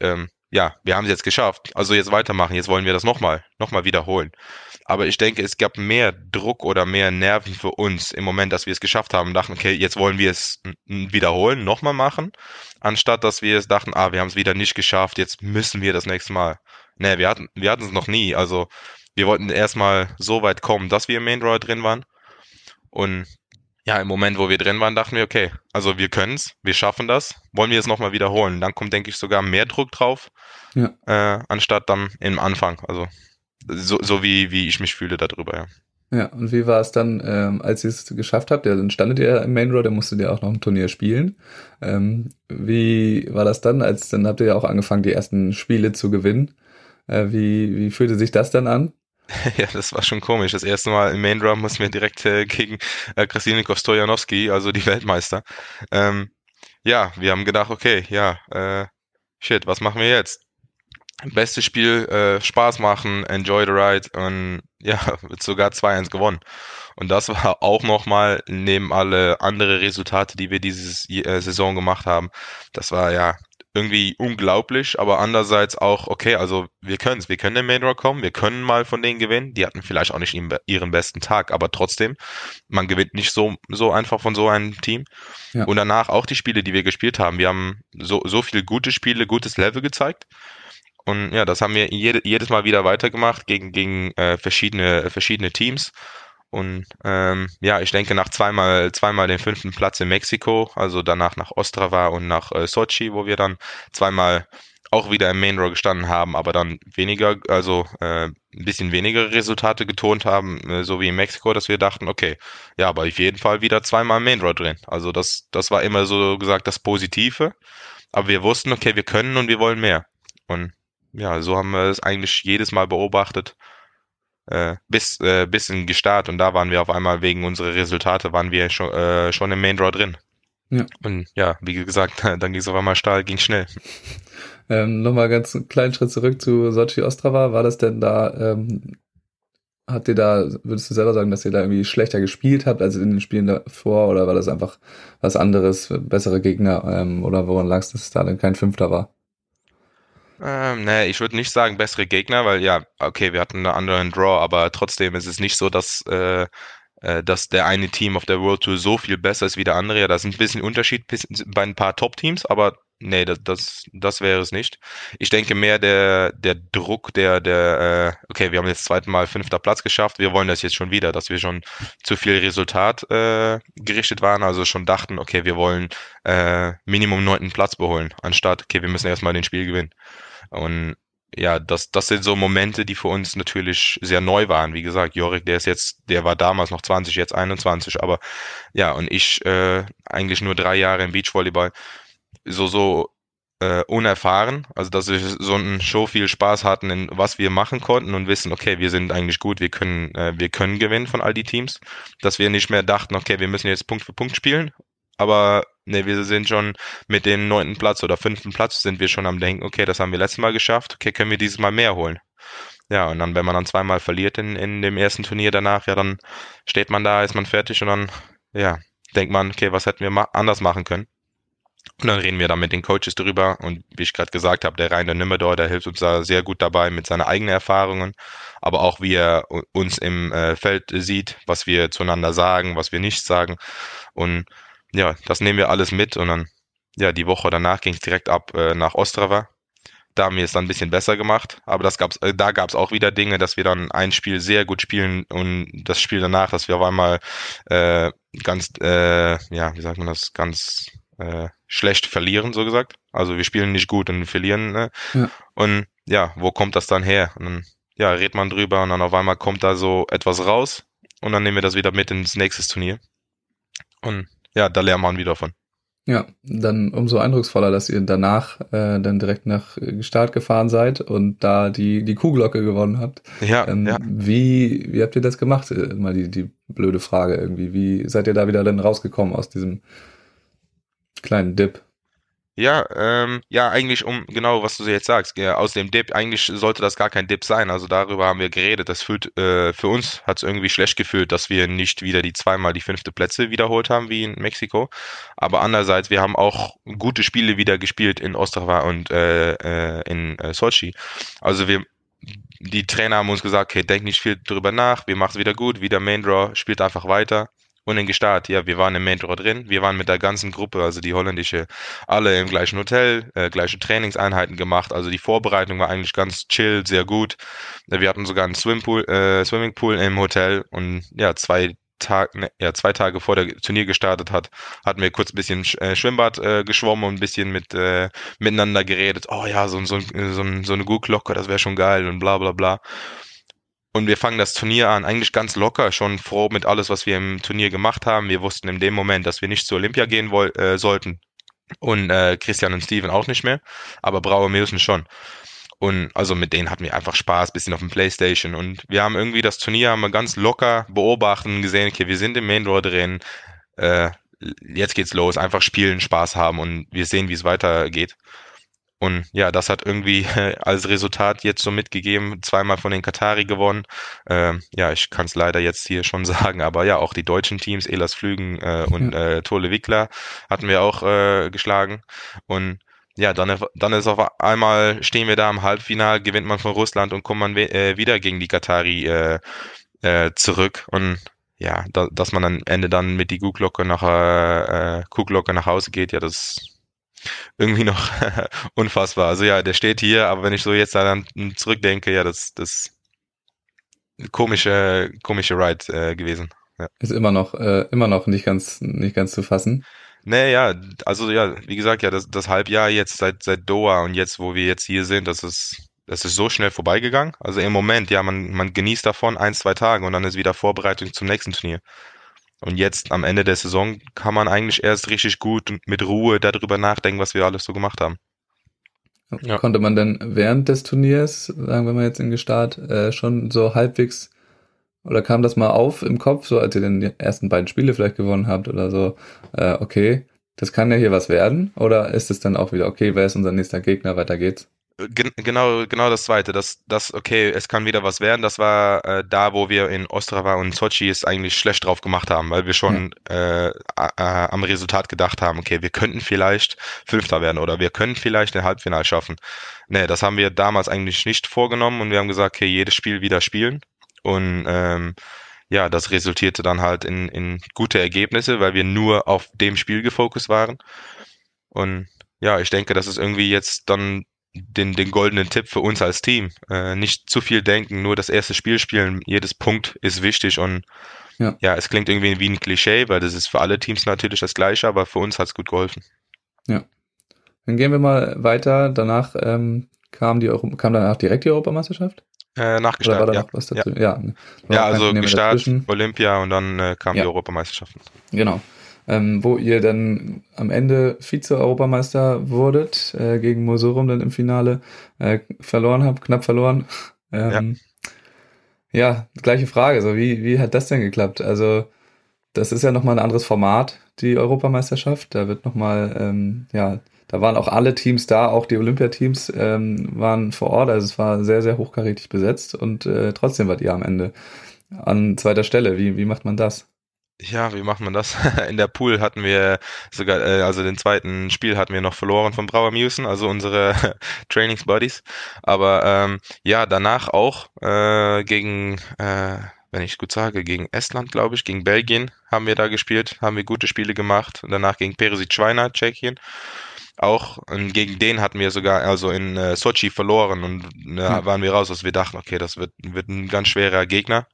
ähm, ja, wir haben es jetzt geschafft, also jetzt weitermachen, jetzt wollen wir das nochmal, nochmal wiederholen. Aber ich denke, es gab mehr Druck oder mehr Nerven für uns im Moment, dass wir es geschafft haben, dachten, okay, jetzt wollen wir es wiederholen, nochmal machen, anstatt dass wir es dachten, ah, wir haben es wieder nicht geschafft, jetzt müssen wir das nächste Mal. Nee, wir hatten, wir hatten es noch nie. Also wir wollten erstmal so weit kommen, dass wir im Main Draw drin waren. Und ja, im Moment, wo wir drin waren, dachten wir, okay, also wir können es, wir schaffen das, wollen wir es nochmal wiederholen. Dann kommt, denke ich, sogar mehr Druck drauf, ja. äh, anstatt dann im Anfang. Also so, so wie, wie ich mich fühle darüber, ja. Ja, und wie war es dann, ähm, als ihr es geschafft habt? Ja, dann standet ihr im Main Road, dann musstet ihr auch noch ein Turnier spielen. Ähm, wie war das dann, als dann habt ihr ja auch angefangen, die ersten Spiele zu gewinnen? Äh, wie, wie fühlte sich das dann an? Ja, das war schon komisch. Das erste Mal im Main Drum mussten wir direkt äh, gegen äh, Krasilnikov Stojanowski, also die Weltmeister. Ähm, ja, wir haben gedacht, okay, ja, äh, shit, was machen wir jetzt? Bestes Spiel, äh, Spaß machen, enjoy the ride und ja, wird sogar 2-1 gewonnen. Und das war auch nochmal neben alle andere Resultate, die wir diese äh, Saison gemacht haben. Das war ja irgendwie unglaublich, aber andererseits auch, okay, also wir können es, wir können in Main Draw kommen, wir können mal von denen gewinnen. Die hatten vielleicht auch nicht ihren besten Tag, aber trotzdem, man gewinnt nicht so, so einfach von so einem Team. Ja. Und danach auch die Spiele, die wir gespielt haben. Wir haben so, so viele gute Spiele, gutes Level gezeigt. Und ja, das haben wir jede, jedes Mal wieder weitergemacht gegen, gegen äh, verschiedene, verschiedene Teams. Und ähm, ja, ich denke nach zweimal, zweimal den fünften Platz in Mexiko, also danach nach Ostrava und nach äh, Sochi, wo wir dann zweimal auch wieder im Main Row gestanden haben, aber dann weniger, also äh, ein bisschen weniger Resultate getont haben, äh, so wie in Mexiko, dass wir dachten, okay, ja, aber auf jeden Fall wieder zweimal Main Row drin. Also das, das war immer so gesagt das Positive. Aber wir wussten, okay, wir können und wir wollen mehr. Und ja, so haben wir es eigentlich jedes Mal beobachtet äh, bis, äh, bis in Gestart und da waren wir auf einmal wegen unserer Resultate, waren wir schon, äh, schon im Main Draw drin. Ja. Und ja, wie gesagt, dann ging es auf einmal steil, ging schnell. Ähm, Nochmal ganz einen kleinen Schritt zurück zu Sochi Ostrava. War das denn da, ähm, habt ihr da, würdest du selber sagen, dass ihr da irgendwie schlechter gespielt habt als in den Spielen davor oder war das einfach was anderes, bessere Gegner ähm, oder woran lag es, dass es da dann kein Fünfter war? Ähm, nee, ich würde nicht sagen bessere Gegner, weil ja, okay, wir hatten einen anderen Draw, aber trotzdem ist es nicht so, dass, äh, dass der eine Team auf der World Tour so viel besser ist wie der andere. Ja, da ist ein bisschen Unterschied bei ein paar Top-Teams, aber nee, das, das, das wäre es nicht. Ich denke mehr der, der Druck, der, der, äh, okay, wir haben jetzt zweiten Mal fünfter Platz geschafft, wir wollen das jetzt schon wieder, dass wir schon zu viel Resultat äh, gerichtet waren, also schon dachten, okay, wir wollen äh, Minimum neunten Platz beholen, anstatt, okay, wir müssen erstmal den Spiel gewinnen. Und ja, das, das sind so Momente, die für uns natürlich sehr neu waren. Wie gesagt, Jorik, der ist jetzt, der war damals noch 20, jetzt 21, aber ja, und ich äh, eigentlich nur drei Jahre im Beachvolleyball, so, so äh, unerfahren, also dass wir so einen Show viel Spaß hatten, in was wir machen konnten und wissen, okay, wir sind eigentlich gut, wir können, äh, wir können gewinnen von all die Teams, dass wir nicht mehr dachten, okay, wir müssen jetzt Punkt für Punkt spielen, aber ne, wir sind schon mit dem neunten Platz oder fünften Platz sind wir schon am denken, okay, das haben wir letztes Mal geschafft, okay, können wir dieses Mal mehr holen. Ja, und dann, wenn man dann zweimal verliert in, in dem ersten Turnier danach, ja, dann steht man da, ist man fertig und dann, ja, denkt man, okay, was hätten wir ma anders machen können? Und dann reden wir dann mit den Coaches drüber und wie ich gerade gesagt habe, der Rainer Nimmerdor, der hilft uns da sehr gut dabei mit seinen eigenen Erfahrungen, aber auch wie er uns im äh, Feld sieht, was wir zueinander sagen, was wir nicht sagen und ja, das nehmen wir alles mit und dann, ja, die Woche danach ging es direkt ab äh, nach Ostrava. Da haben wir es dann ein bisschen besser gemacht, aber das gab's, äh, da gab es auch wieder Dinge, dass wir dann ein Spiel sehr gut spielen und das Spiel danach, dass wir auf einmal äh, ganz, äh, ja, wie sagt man das, ganz äh, schlecht verlieren, so gesagt. Also wir spielen nicht gut und verlieren. Ne? Ja. Und ja, wo kommt das dann her? Und dann, ja, redet man drüber und dann auf einmal kommt da so etwas raus und dann nehmen wir das wieder mit ins nächste Turnier. Und ja, da lernt man wieder von. Ja, dann umso eindrucksvoller, dass ihr danach äh, dann direkt nach Start gefahren seid und da die, die Kuhglocke gewonnen habt. Ja, ähm, ja. Wie, wie habt ihr das gemacht? Äh, mal die, die blöde Frage irgendwie. Wie seid ihr da wieder dann rausgekommen aus diesem kleinen Dip? Ja, ähm, ja, eigentlich um genau, was du jetzt sagst, ja, aus dem Dip, eigentlich sollte das gar kein Dip sein. Also darüber haben wir geredet. Das fühlt, äh, für uns hat es irgendwie schlecht gefühlt, dass wir nicht wieder die zweimal die fünfte Plätze wiederholt haben wie in Mexiko. Aber andererseits, wir haben auch gute Spiele wieder gespielt in Ostrava und äh, äh, in äh, Sochi. Also wir die Trainer haben uns gesagt, okay, denk nicht viel drüber nach, wir machen es wieder gut, wieder Main Draw, spielt einfach weiter. Und in Gestart, ja, wir waren im Draw drin, wir waren mit der ganzen Gruppe, also die holländische, alle im gleichen Hotel, äh, gleiche Trainingseinheiten gemacht. Also die Vorbereitung war eigentlich ganz chill, sehr gut. Wir hatten sogar einen Swimpool, äh, Swimmingpool im Hotel und ja, zwei Tag, ne, ja, zwei Tage vor der Turnier gestartet hat, hatten wir kurz ein bisschen äh, Schwimmbad äh, geschwommen und ein bisschen mit äh, miteinander geredet. Oh ja, so, so, so, so eine Gurglocke, das wäre schon geil und bla bla bla. Und wir fangen das Turnier an, eigentlich ganz locker, schon froh mit alles, was wir im Turnier gemacht haben. Wir wussten in dem Moment, dass wir nicht zur Olympia gehen woll äh, sollten. Und äh, Christian und Steven auch nicht mehr, aber Brauer müssen schon. Und also mit denen hatten wir einfach Spaß, bisschen auf dem Playstation. Und wir haben irgendwie das Turnier haben wir ganz locker beobachten und gesehen, okay, wir sind im Main Draw drin. Äh, jetzt geht's los, einfach spielen, Spaß haben und wir sehen, wie es weitergeht. Und ja, das hat irgendwie als Resultat jetzt so mitgegeben, zweimal von den Katari gewonnen. Ähm, ja, ich kann es leider jetzt hier schon sagen, aber ja, auch die deutschen Teams, Elas Flügen äh, und ja. äh, Tole Wickler hatten wir auch äh, geschlagen. Und ja, dann, dann ist auf einmal, stehen wir da im Halbfinale, gewinnt man von Russland und kommt man äh, wieder gegen die Katari äh, äh, zurück. Und ja, da, dass man am Ende dann mit die Kuhglocke nach, äh, Kuhglocke nach Hause geht, ja, das irgendwie noch unfassbar. Also ja, der steht hier, aber wenn ich so jetzt dann zurückdenke, ja, das, das komische, komische Ride äh, gewesen. Ja. Ist immer noch, äh, immer noch nicht ganz, nicht ganz zu fassen. Nee, ja, also ja, wie gesagt, ja, das, das Halbjahr jetzt seit, seit Doha und jetzt, wo wir jetzt hier sind, das ist, das ist so schnell vorbeigegangen. Also im Moment, ja, man, man genießt davon ein, zwei Tage und dann ist wieder Vorbereitung zum nächsten Turnier. Und jetzt am Ende der Saison kann man eigentlich erst richtig gut und mit Ruhe darüber nachdenken, was wir alles so gemacht haben. Ja. Konnte man denn während des Turniers, sagen wir mal jetzt in Gestart, äh, schon so halbwegs oder kam das mal auf im Kopf, so als ihr den ersten beiden Spiele vielleicht gewonnen habt oder so, äh, okay, das kann ja hier was werden? Oder ist es dann auch wieder, okay, wer ist unser nächster Gegner, weiter geht's? Genau, genau das zweite, das, das, okay, es kann wieder was werden, das war äh, da, wo wir in Ostrava und Sochi es eigentlich schlecht drauf gemacht haben, weil wir schon ja. äh, äh, am Resultat gedacht haben, okay, wir könnten vielleicht Fünfter werden oder wir können vielleicht ein Halbfinale schaffen. Nee, das haben wir damals eigentlich nicht vorgenommen und wir haben gesagt, okay, jedes Spiel wieder spielen und ähm, ja, das resultierte dann halt in, in gute Ergebnisse, weil wir nur auf dem Spiel gefokust waren. Und ja, ich denke, das ist irgendwie jetzt dann den, den goldenen Tipp für uns als Team. Äh, nicht zu viel denken, nur das erste Spiel spielen, jedes Punkt ist wichtig und ja. ja, es klingt irgendwie wie ein Klischee, weil das ist für alle Teams natürlich das gleiche, aber für uns hat es gut geholfen. Ja. Dann gehen wir mal weiter. Danach ähm, kam, die Euro kam danach direkt die Europameisterschaft? Äh, nach Gestart, ja. ja. Ja, ja also Gestart, Olympia und dann äh, kam ja. die Europameisterschaften. Genau. Ähm, wo ihr dann am Ende Vize-Europameister wurdet, äh, gegen Mosorum dann im Finale, äh, verloren habt, knapp verloren. Ähm, ja. ja, gleiche Frage. So, wie, wie hat das denn geklappt? Also, das ist ja nochmal ein anderes Format, die Europameisterschaft. Da wird nochmal, ähm, ja, da waren auch alle Teams da, auch die Olympiateams ähm, waren vor Ort. Also es war sehr, sehr hochkarätig besetzt und äh, trotzdem wart ihr am Ende an zweiter Stelle. Wie, wie macht man das? Ja, wie macht man das? In der Pool hatten wir sogar, äh, also den zweiten Spiel hatten wir noch verloren von Brauer Musen, also unsere Trainingsbuddies. Aber ähm, ja, danach auch äh, gegen, äh, wenn ich gut sage, gegen Estland, glaube ich, gegen Belgien haben wir da gespielt, haben wir gute Spiele gemacht. Danach gegen Perisic Schweiner, Tschechien auch. Und gegen den hatten wir sogar also in äh, Sochi verloren und äh, hm. waren wir raus, dass wir dachten, okay, das wird, wird ein ganz schwerer Gegner.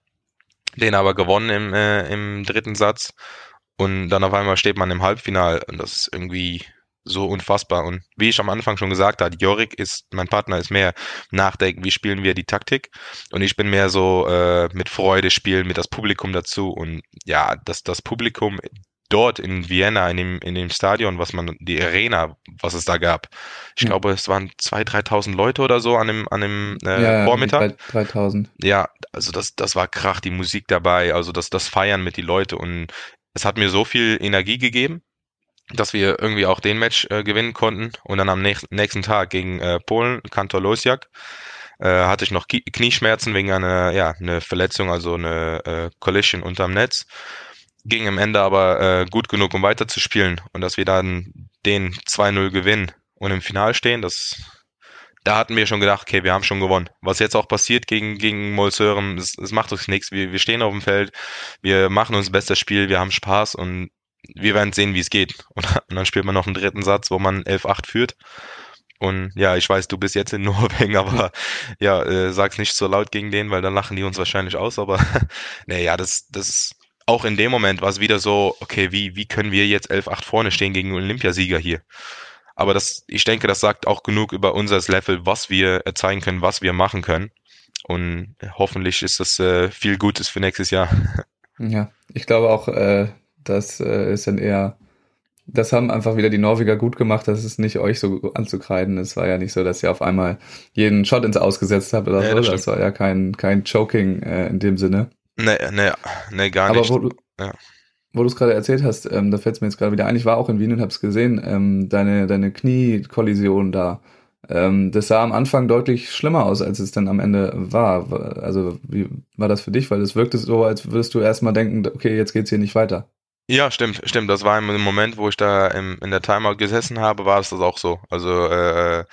Den aber gewonnen im, äh, im dritten Satz. Und dann auf einmal steht man im Halbfinal und das ist irgendwie so unfassbar. Und wie ich am Anfang schon gesagt habe, Jorik ist, mein Partner ist mehr nachdenken, wie spielen wir die Taktik. Und ich bin mehr so äh, mit Freude spielen, mit das Publikum dazu. Und ja, dass das Publikum dort in Vienna, in dem, in dem Stadion, was man, die Arena, was es da gab. Ich ja. glaube, es waren 2.000, 3.000 Leute oder so an dem, an dem äh, ja, Vormittag. 3.000. Ja, also das, das war Krach, die Musik dabei, also das, das Feiern mit die Leute und es hat mir so viel Energie gegeben. dass wir irgendwie auch den Match äh, gewinnen konnten. Und dann am nächsten Tag gegen äh, Polen, Kantor Losiak, äh, hatte ich noch Knieschmerzen wegen einer ja, eine Verletzung, also eine äh, Collision unterm Netz. Ging am Ende aber äh, gut genug, um weiterzuspielen. Und dass wir dann den 2-0 gewinnen und im Final stehen, das da hatten wir schon gedacht, okay, wir haben schon gewonnen. Was jetzt auch passiert gegen, gegen Molsören, es, es macht uns nichts. Wir, wir stehen auf dem Feld, wir machen uns bestes Spiel, wir haben Spaß und wir werden sehen, wie es geht. Und, und, dann spielt man noch einen dritten Satz, wo man 11-8 führt. Und ja, ich weiß, du bist jetzt in Norwegen, aber ja, äh, sag's nicht so laut gegen den, weil dann lachen die uns wahrscheinlich aus. Aber naja, das, das auch in dem Moment war es wieder so, okay, wie, wie können wir jetzt 11-8 vorne stehen gegen Olympiasieger hier? Aber das, ich denke, das sagt auch genug über unser Level, was wir zeigen können, was wir machen können. Und hoffentlich ist das äh, viel Gutes für nächstes Jahr. Ja, ich glaube auch, äh, das äh, ist dann eher, das haben einfach wieder die Norweger gut gemacht, das ist nicht euch so anzukreiden. Es war ja nicht so, dass ihr auf einmal jeden Shot ins Ausgesetzt habt oder ja, so. Das, das, war ja kein, kein Choking äh, in dem Sinne. Nee, nee, nee, gar Aber nicht. Wo du, ja wo du es gerade erzählt hast, ähm, da fällt es mir jetzt gerade wieder ein, ich war auch in Wien und habe es gesehen, ähm, deine, deine Kniekollision da. Ähm, das sah am Anfang deutlich schlimmer aus, als es dann am Ende war. Also wie war das für dich? Weil es wirkte so, als würdest du erstmal denken, okay, jetzt geht's hier nicht weiter. Ja, stimmt, stimmt. Das war im Moment, wo ich da im, in der Timeout gesessen habe, war es das auch so. Also äh,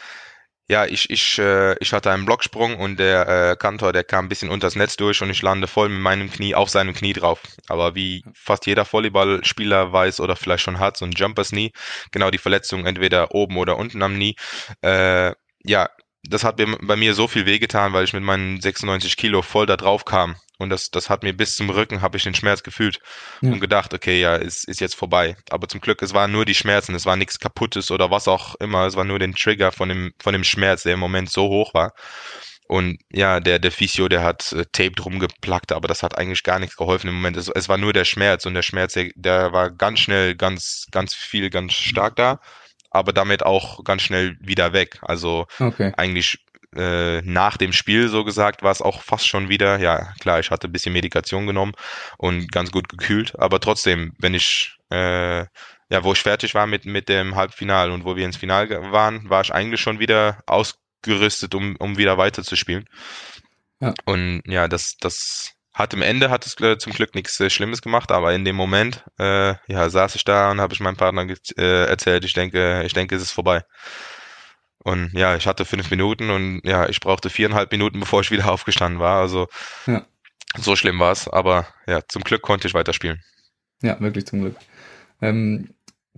ja, ich, ich, äh, ich hatte einen Blocksprung und der äh, Kantor, der kam ein bisschen unters Netz durch und ich lande voll mit meinem Knie auf seinem Knie drauf. Aber wie fast jeder Volleyballspieler weiß oder vielleicht schon hat, so ein Jumpers Knie, genau die Verletzung entweder oben oder unten am Knie. Äh, ja, das hat bei mir so viel wehgetan, weil ich mit meinen 96 Kilo voll da drauf kam. Und das, das hat mir bis zum Rücken, habe ich den Schmerz gefühlt ja. und gedacht, okay, ja, ist, ist jetzt vorbei. Aber zum Glück, es waren nur die Schmerzen, es war nichts kaputtes oder was auch immer. Es war nur den Trigger von dem, von dem Schmerz, der im Moment so hoch war. Und ja, der, der Physio, der hat äh, Tape drum geplackt, aber das hat eigentlich gar nichts geholfen im Moment. Es, es war nur der Schmerz und der Schmerz, der, der war ganz schnell, ganz, ganz viel, ganz stark da aber damit auch ganz schnell wieder weg. Also okay. eigentlich äh, nach dem Spiel so gesagt war es auch fast schon wieder, ja klar, ich hatte ein bisschen Medikation genommen und ganz gut gekühlt, aber trotzdem, wenn ich äh, ja, wo ich fertig war mit, mit dem Halbfinal und wo wir ins Final waren, war ich eigentlich schon wieder ausgerüstet, um, um wieder weiterzuspielen. Ja. Und ja, das, das hat im Ende hat es äh, zum Glück nichts äh, Schlimmes gemacht, aber in dem Moment, äh, ja, saß ich da und habe ich meinem Partner äh, erzählt, ich denke, ich denke, es ist vorbei. Und ja, ich hatte fünf Minuten und ja, ich brauchte viereinhalb Minuten, bevor ich wieder aufgestanden war. Also ja. so schlimm war es, aber ja, zum Glück konnte ich weiterspielen. Ja, wirklich zum Glück. Ähm,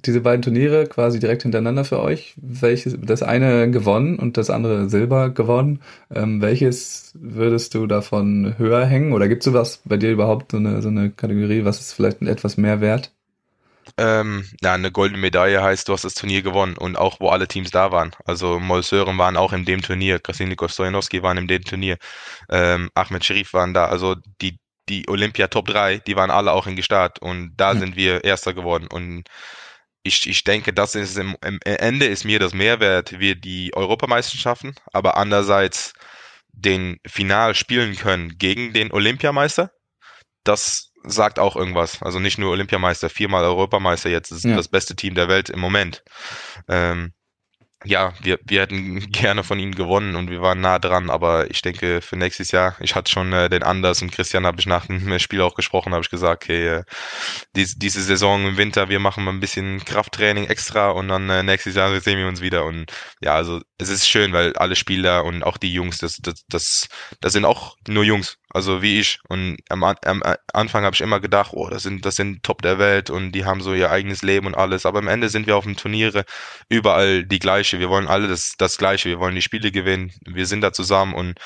diese beiden Turniere quasi direkt hintereinander für euch. Welches, das eine gewonnen und das andere Silber gewonnen. Ähm, welches würdest du davon höher hängen? Oder gibt es sowas bei dir überhaupt so eine, so eine Kategorie, was ist vielleicht etwas mehr wert? Ähm, ja, eine goldene Medaille heißt, du hast das Turnier gewonnen und auch wo alle Teams da waren. Also Molsören waren auch in dem Turnier, Krasilniko Stojanowski waren in dem Turnier, ähm, Ahmed Sharif waren da. Also die, die Olympia Top 3, die waren alle auch in Gestart und da mhm. sind wir Erster geworden und ich, ich denke, das ist im, im Ende ist mir das Mehrwert, wir die Europameisterschaften, aber andererseits den Final spielen können gegen den Olympiameister. Das sagt auch irgendwas. Also nicht nur Olympiameister, viermal Europameister jetzt ist ja. das beste Team der Welt im Moment. Ähm, ja, wir, wir hätten gerne von ihnen gewonnen und wir waren nah dran, aber ich denke für nächstes Jahr, ich hatte schon äh, den Anders und Christian habe ich nach dem Spiel auch gesprochen, habe ich gesagt, okay, äh, dies, diese Saison im Winter, wir machen mal ein bisschen Krafttraining extra und dann äh, nächstes Jahr sehen wir uns wieder und ja, also es ist schön, weil alle Spieler und auch die Jungs, das, das, das, das sind auch nur Jungs also wie ich. Und am, am Anfang habe ich immer gedacht, oh, das sind, das sind Top der Welt und die haben so ihr eigenes Leben und alles. Aber am Ende sind wir auf dem Turniere überall die gleiche. Wir wollen alle das, das Gleiche. Wir wollen die Spiele gewinnen. Wir sind da zusammen und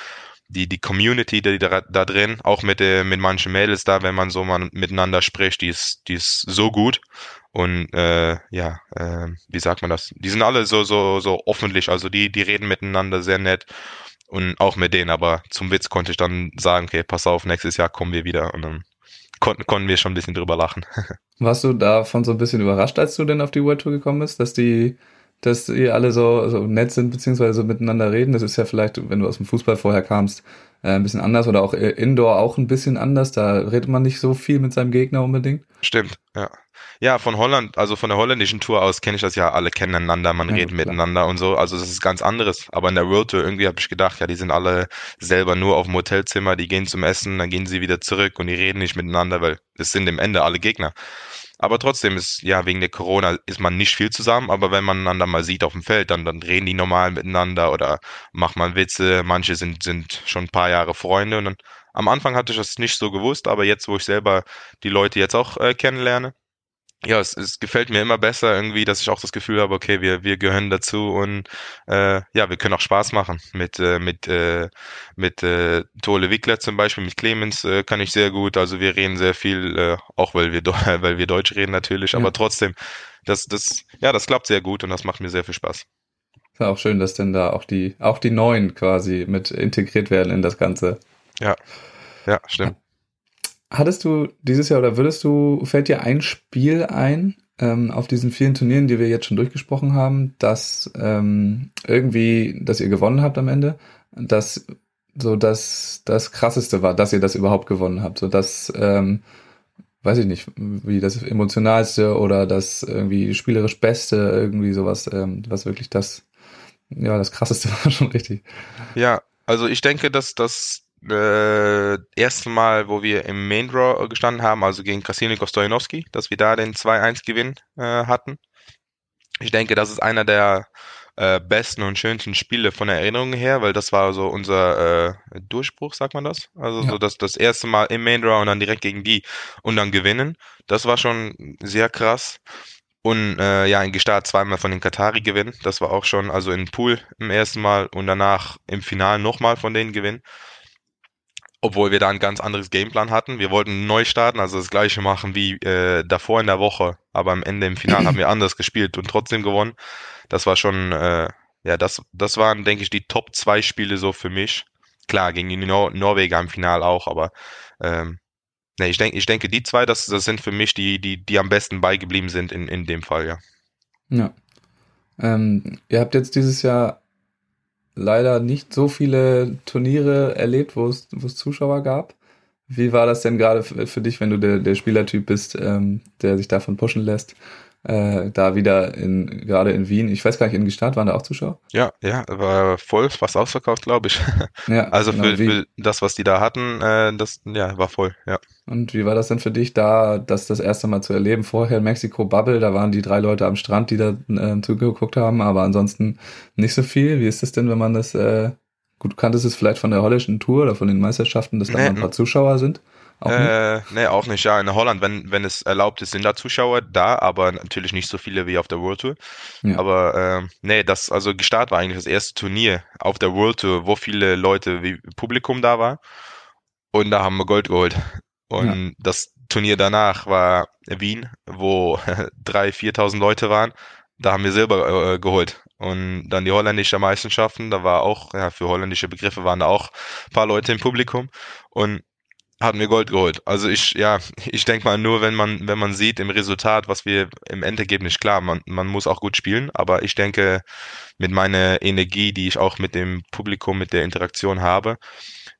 die, die Community, die da, da drin, auch mit, äh, mit manchen Mädels da, wenn man so mal miteinander spricht, die ist, die ist so gut. Und äh, ja, äh, wie sagt man das? Die sind alle so, so, so öffentlich, also die, die reden miteinander sehr nett und auch mit denen, aber zum Witz konnte ich dann sagen, okay, pass auf, nächstes Jahr kommen wir wieder und dann konnten, konnten wir schon ein bisschen drüber lachen. Warst du davon so ein bisschen überrascht, als du denn auf die World Tour gekommen bist, dass die, dass ihr alle so, so nett sind, beziehungsweise so miteinander reden? Das ist ja vielleicht, wenn du aus dem Fußball vorher kamst, äh, ein bisschen anders oder auch Indoor auch ein bisschen anders. Da redet man nicht so viel mit seinem Gegner unbedingt. Stimmt, ja. Ja, von Holland, also von der holländischen Tour aus kenne ich das ja, alle kennen einander, man Ja, redet klar. miteinander und so, also das ist ganz anderes. Aber in der World Tour irgendwie habe ich gedacht, ja, die sind alle selber nur auf dem Hotelzimmer, die gehen zum Essen, dann gehen sie wieder zurück und die reden nicht miteinander, weil es sind im Ende alle Gegner. Aber trotzdem ist, ja, wegen der Corona ist man nicht viel zusammen, aber wenn man einander mal sieht auf dem Feld, dann, dann reden die normal miteinander oder macht man Witze. Manche sind, sind schon ein paar Jahre Freunde und dann, am Anfang hatte ich das nicht so gewusst, aber jetzt, wo ich selber die Leute jetzt auch äh, kennenlerne, ja, es, es gefällt mir immer besser irgendwie, dass ich auch das Gefühl habe, okay, wir, wir gehören dazu und äh, ja, wir können auch Spaß machen. Mit, äh, mit, äh, mit äh, Tole Wickler zum Beispiel, mit Clemens äh, kann ich sehr gut. Also wir reden sehr viel, äh, auch weil wir, weil wir Deutsch reden natürlich, Ja. aber trotzdem, das, das, ja, das klappt sehr gut und das macht mir sehr viel Spaß. Ist ja auch schön, dass denn da auch die, auch die Neuen quasi mit integriert werden in das Ganze. Ja, stimmt. Hattest du dieses Jahr oder würdest du, fällt dir ein Spiel ein, ähm, auf diesen vielen Turnieren, die wir jetzt schon durchgesprochen haben, dass ähm, irgendwie, dass ihr gewonnen habt am Ende, dass so das, das krasseste war, dass ihr das überhaupt gewonnen habt, so dass, ähm, weiß ich nicht, wie das emotionalste oder das irgendwie spielerisch beste, irgendwie sowas, ähm, was wirklich das, ja, das krasseste war schon richtig. Ja, also ich denke, dass das äh, erste Mal, wo wir im Main Draw gestanden haben, also gegen Krasilnikov Stojanowski, dass wir da den 2-1-Gewinn äh, hatten. Ich denke, das ist einer der äh, besten und schönsten Spiele von der Erinnerung her, weil das war so unser äh, Durchbruch, sagt man das? Also Ja. so das, das erste Mal im Main Draw und dann direkt gegen die und dann gewinnen. Das war schon sehr krass. Und äh, ja, in Gestart zweimal von den Katari gewinnen. Das war auch schon, also in Pool im ersten Mal und danach im Finale nochmal von denen gewinnen. Obwohl wir da ein ganz anderes Gameplan hatten. Wir wollten neu starten, also das gleiche machen wie äh, davor in der Woche. Aber am Ende im Finale haben wir anders gespielt und trotzdem gewonnen. Das war schon, äh, ja, das, das waren, denke ich, die Top 2 Spiele so für mich. Klar, gegen die Nor Norweger im Finale auch, aber ähm, nee, ich denke, ich denke, die zwei, das, das sind für mich die, die, die am besten beigeblieben sind in, in dem Fall, ja. Ja. Ähm, ihr habt jetzt dieses Jahr leider nicht so viele Turniere erlebt, wo es, wo es Zuschauer gab. Wie war das denn gerade für, dich, wenn du der, der Spielertyp bist, ähm, der sich davon pushen lässt? Äh, da wieder in, gerade in Wien, ich weiß gar nicht, in Gestart waren da auch Zuschauer? Ja, ja, war voll, fast ausverkauft, glaube ich. Ja, Also genau, für, für das, was die da hatten, äh, das, ja, war voll, ja. Und wie war das denn für dich, da das das erste Mal zu erleben? Vorher in Mexiko Bubble, da waren die drei Leute am Strand, die da äh, zugeguckt haben, aber ansonsten nicht so viel. Wie ist das denn, wenn man das, äh, gut, du kanntest es vielleicht von der holländischen Tour oder von den Meisterschaften, dass da Nee, mal ein paar Zuschauer sind? Auch? Äh, nee, auch nicht, ja. In Holland, wenn, wenn es erlaubt ist, sind da Zuschauer da, aber natürlich nicht so viele wie auf der World Tour. Ja. Aber ähm, nee, das, also gestartet war eigentlich das erste Turnier auf der World Tour, wo viele Leute wie Publikum da war. Und da haben wir Gold geholt. Und das Turnier danach war Wien, wo 3.000, 4.000 Leute waren. Da haben wir Silber äh, geholt. Und dann die holländische Meisterschaften, da war auch, ja, für holländische Begriffe waren da auch ein paar Leute im Publikum. Und hatten wir Gold geholt. Also ich, ja, ich denke mal nur, wenn man, wenn man sieht im Resultat, was wir im Endergebnis, klar, man, man muss auch gut spielen, aber ich denke, mit meiner Energie, die ich auch mit dem Publikum, mit der Interaktion habe,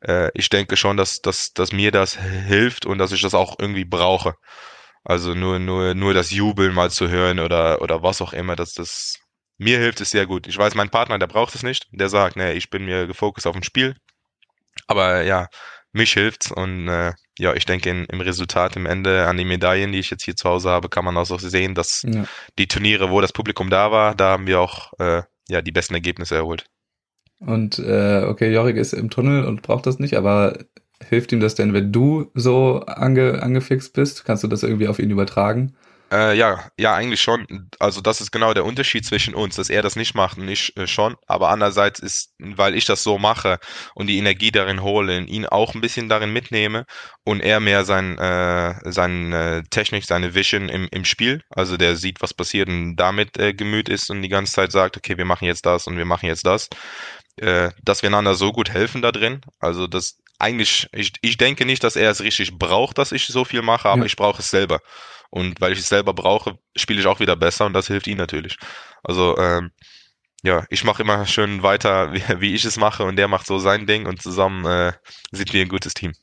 äh, ich denke schon, dass, dass, dass mir das hilft und dass ich das auch irgendwie brauche. Also nur, nur, nur das Jubeln mal zu hören oder, oder was auch immer, dass das, mir hilft es sehr gut. Ich weiß, mein Partner, der braucht es nicht. Der sagt, nee, ich bin mir gefokust auf dem Spiel. Aber ja, mich hilft's und äh, ja, ich denke in, im Resultat im Ende an die Medaillen, die ich jetzt hier zu Hause habe, kann man auch so sehen, dass Ja. die Turniere, wo das Publikum da war, da haben wir auch äh, ja die besten Ergebnisse erholt. Und äh, okay, Jorik ist im Tunnel und braucht das nicht, aber hilft ihm das denn, wenn du so ange, angefixt bist? Kannst du das irgendwie auf ihn übertragen? Äh, ja, ja, eigentlich schon. Also das ist genau der Unterschied zwischen uns, dass er das nicht macht und ich äh, schon. Aber andererseits ist, weil ich das so mache und die Energie darin hole, ihn auch ein bisschen darin mitnehme und er mehr sein, äh, seine Technik, seine Vision im, im Spiel, also der sieht, was passiert und damit äh, gemüht ist und die ganze Zeit sagt, okay, wir machen jetzt das und wir machen jetzt das, äh, dass wir einander so gut helfen da drin. Also das eigentlich, ich, ich denke nicht, dass er es richtig braucht, dass ich so viel mache, aber Ja. ich brauche es selber. Und weil ich es selber brauche, spiele ich auch wieder besser und das hilft ihm natürlich. Also ähm, ja, ich mache immer schön weiter, wie, wie, ich es mache und der macht so sein Ding und zusammen äh, sind wir ein gutes Team.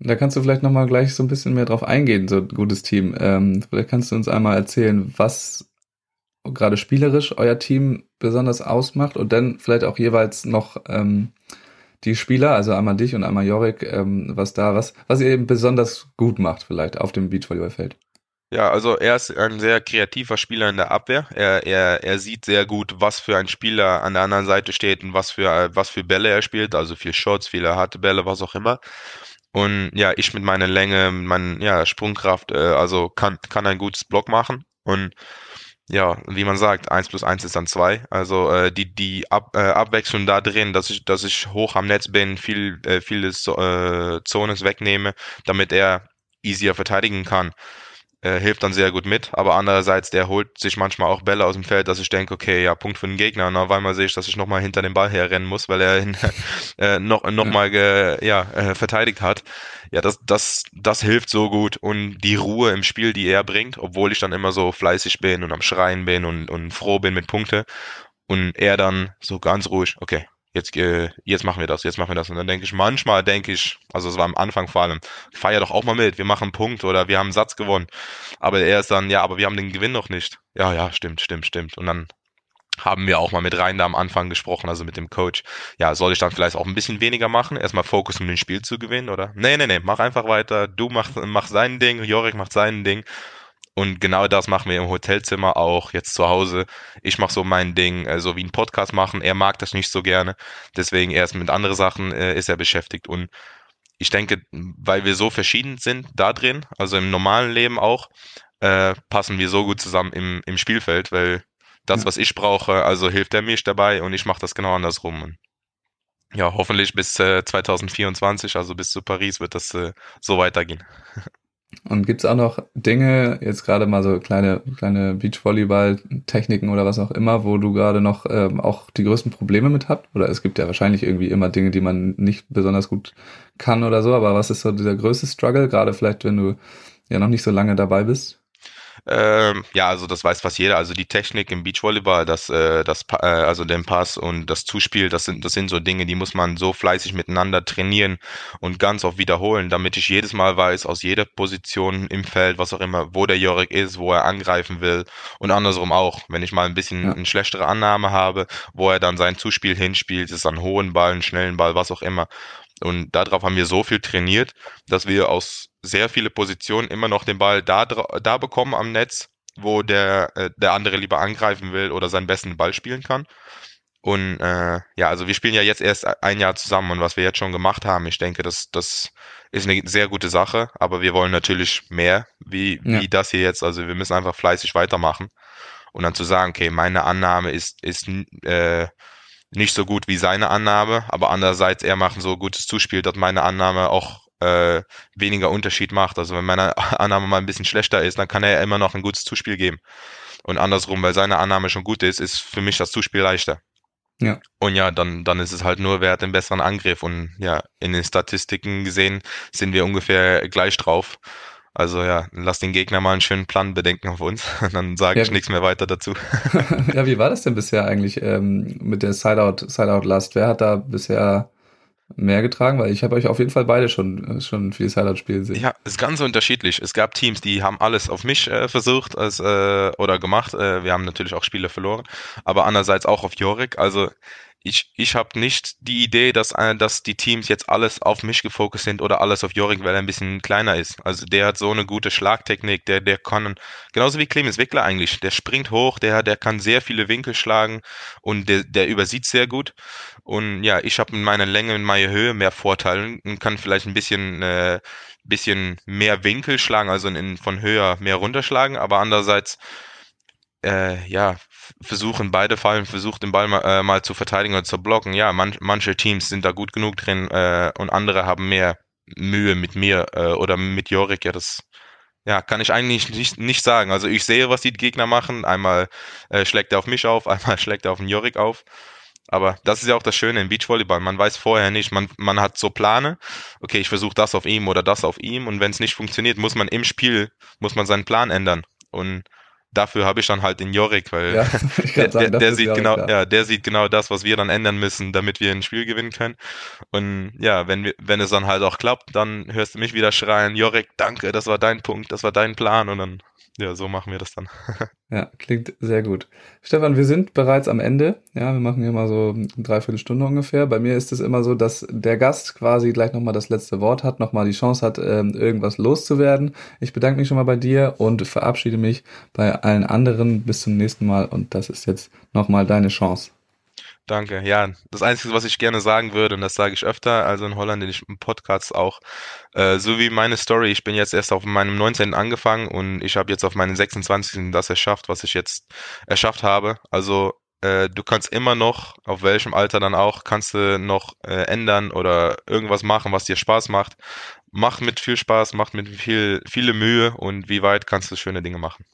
Da kannst du vielleicht nochmal gleich so ein bisschen mehr drauf eingehen, so ein gutes Team. Ähm, vielleicht kannst du uns einmal erzählen, was gerade spielerisch euer Team besonders ausmacht und dann vielleicht auch jeweils noch ähm, die Spieler, also einmal dich und einmal Jorik, ähm, was da, was, was ihr eben besonders gut macht vielleicht auf dem Beachvolleyballfeld. Ja, also er ist ein sehr kreativer Spieler in der Abwehr. Er, er, er sieht sehr gut, was für ein Spieler an der anderen Seite steht und was für, was für Bälle er spielt, also viel Shots, viele harte Bälle, was auch immer. Und ja, ich mit meiner Länge, meiner ja, Sprungkraft, äh, also kann, kann ein gutes Block machen. Und ja, wie man sagt, eins plus eins ist dann zwei. Also äh, die, die Ab, äh, Abwechslung da drin, dass ich, dass ich hoch am Netz bin, viel, äh, vieles äh, Zones wegnehme, damit er easier verteidigen kann äh, hilft dann sehr gut mit. Aber andererseits, der holt sich manchmal auch Bälle aus dem Feld, dass ich denke, okay, ja, Punkt für den Gegner. Und auf einmal sehe ich, dass ich nochmal hinter dem Ball herrennen muss, weil er ihn, äh, noch, noch mal ge, ja, äh, verteidigt hat. Ja, das, das, das hilft so gut. Und die Ruhe im Spiel, die er bringt, obwohl ich dann immer so fleißig bin und am Schreien bin und, und froh bin mit Punkte. Und er dann so ganz ruhig, okay, jetzt, äh, jetzt machen wir das, jetzt machen wir das. Und dann denke ich, manchmal denke ich, also es war am Anfang vor allem, feier doch auch mal mit, wir machen einen Punkt oder wir haben einen Satz gewonnen. Aber er ist dann, ja, aber wir haben den Gewinn noch nicht. Ja, ja, stimmt, stimmt, stimmt. Und dann haben wir auch mal mit rein da am Anfang gesprochen, also mit dem Coach. Ja, soll ich dann vielleicht auch ein bisschen weniger machen? Erstmal Fokus, um den Spiel zu gewinnen, oder? Nee, nee, nee, mach einfach weiter. Du mach, mach sein Ding, Jorik macht sein Ding. Und genau das machen wir im Hotelzimmer auch jetzt zu Hause. Ich mache so mein Ding, äh, so wie ein Podcast machen. Er mag das nicht so gerne. Deswegen erst mit anderen Sachen äh, ist er beschäftigt. Und ich denke, weil wir so verschieden sind da drin, also im normalen Leben auch, äh, passen wir so gut zusammen im, im Spielfeld, weil das, ja. was ich brauche, also hilft er mir dabei und ich mache das genau andersrum. Und ja, hoffentlich bis äh, 2024, also bis zu Paris, wird das äh, so weitergehen. Und gibt's auch noch Dinge, jetzt gerade mal so kleine, kleine Beachvolleyball-Techniken oder was auch immer, wo du gerade noch ähm, auch die größten Probleme mit habt? Oder es gibt ja wahrscheinlich irgendwie immer Dinge, die man nicht besonders gut kann oder so, aber was ist so dieser größte Struggle, gerade vielleicht, wenn du ja noch nicht so lange dabei bist? Ähm, ja, also das weiß fast jeder. Also die Technik im Beachvolleyball, das, äh, das, äh, also den Pass und das Zuspiel, das sind, das sind so Dinge, die muss man so fleißig miteinander trainieren und ganz oft wiederholen, damit ich jedes Mal weiß, aus jeder Position im Feld, was auch immer, wo der Jorik ist, wo er angreifen will und andersrum auch. Wenn ich mal ein bisschen ja. eine schlechtere Annahme habe, wo er dann sein Zuspiel hinspielt, ist ein hohen Ball, einen schnellen Ball, was auch immer. Und darauf haben wir so viel trainiert, dass wir aus sehr viele Positionen immer noch den Ball da, da bekommen am Netz, wo der, äh, der andere lieber angreifen will oder seinen besten Ball spielen kann. Und äh, ja, also wir spielen ja jetzt erst ein Jahr zusammen und was wir jetzt schon gemacht haben, ich denke, das, das ist eine sehr gute Sache, aber wir wollen natürlich mehr wie, ja. wie das hier jetzt. Also wir müssen einfach fleißig weitermachen. Und dann zu sagen, okay, meine Annahme ist, ist äh, nicht so gut wie seine Annahme, aber andererseits er macht so gutes Zuspiel, dass meine Annahme auch äh, weniger Unterschied macht. Also wenn meine Annahme mal ein bisschen schlechter ist, dann kann er ja immer noch ein gutes Zuspiel geben. Und andersrum, weil seine Annahme schon gut ist, ist für mich das Zuspiel leichter. Ja. Und ja, dann, dann ist es halt nur, wer hat den besseren Angriff. Und ja, in den Statistiken gesehen sind wir ungefähr gleich drauf. Also ja, lass den Gegner mal einen schönen Plan bedenken auf uns. Dann sage ja. ich nichts mehr weiter dazu. ja, wie war das denn bisher eigentlich ähm, mit der Sideout, Sideout Last? Wer hat da bisher mehr getragen? Weil ich habe euch auf jeden Fall beide schon, schon viel Sideout-Spiele gesehen. Ja, ist ganz unterschiedlich. Es gab Teams, die haben alles auf mich äh, versucht als, äh, oder gemacht. Äh, wir haben natürlich auch Spiele verloren, aber andererseits auch auf Jorik. Also ich, ich habe nicht die Idee, dass, äh, dass die Teams jetzt alles auf mich gefokust sind oder alles auf Jorik, weil er ein bisschen kleiner ist. Also der hat so eine gute Schlagtechnik, der, der kann, genauso wie Clemens Wickler eigentlich, der springt hoch, der, der kann sehr viele Winkel schlagen und der, der übersieht sehr gut. Und ja, ich habe in meiner Länge, in meiner Höhe mehr Vorteile und kann vielleicht ein bisschen, äh, bisschen mehr Winkel schlagen, also in, von höher mehr runterschlagen, aber andererseits äh, ja, versuchen beide Fallen, versucht den Ball mal, äh, mal zu verteidigen oder zu blocken. Ja, man, manche Teams sind da gut genug drin äh, und andere haben mehr Mühe mit mir äh, oder mit Jorik. Ja, das ja, kann ich eigentlich nicht, nicht sagen. Also ich sehe, was die Gegner machen. Einmal äh, schlägt er auf mich auf, einmal schlägt er auf den Jorik auf. Aber das ist ja auch das Schöne im Beachvolleyball. Man weiß vorher nicht, man, man hat so Plane, okay, ich versuche das auf ihm oder das auf ihm und wenn es nicht funktioniert, muss man im Spiel, muss man seinen Plan ändern. Und dafür habe ich dann halt den Jorik, weil Ja, der, sagen, der, der sieht Jorik genau, da. ja, der sieht genau das, was wir dann ändern müssen, damit wir ein Spiel gewinnen können. Und ja, wenn wir, wenn es dann halt auch klappt, dann hörst du mich wieder schreien, Jorik, danke, das war dein Punkt, das war dein Plan und dann, ja, so machen wir das dann. Ja, klingt sehr gut. Stefan, wir sind bereits am Ende. Ja, wir machen hier mal so eine Dreiviertelstunde ungefähr. Bei mir ist es immer so, dass der Gast quasi gleich nochmal das letzte Wort hat, nochmal die Chance hat, ähm, irgendwas loszuwerden. Ich bedanke mich schon mal bei dir und verabschiede mich bei allen anderen. Bis zum nächsten Mal und das ist jetzt nochmal deine Chance. Danke. Ja, das Einzige, was ich gerne sagen würde, und das sage ich öfter, also in Holland, in den Podcasts auch, äh, so wie meine Story, ich bin jetzt erst auf meinem 19. angefangen und ich habe jetzt auf meinen 26. das erschafft, was ich jetzt erschafft habe. Also äh, du kannst immer noch, auf welchem Alter dann auch, kannst du noch äh, ändern oder irgendwas machen, was dir Spaß macht. Mach mit viel Spaß, mach mit viel, viele Mühe und wie weit kannst du schöne Dinge machen.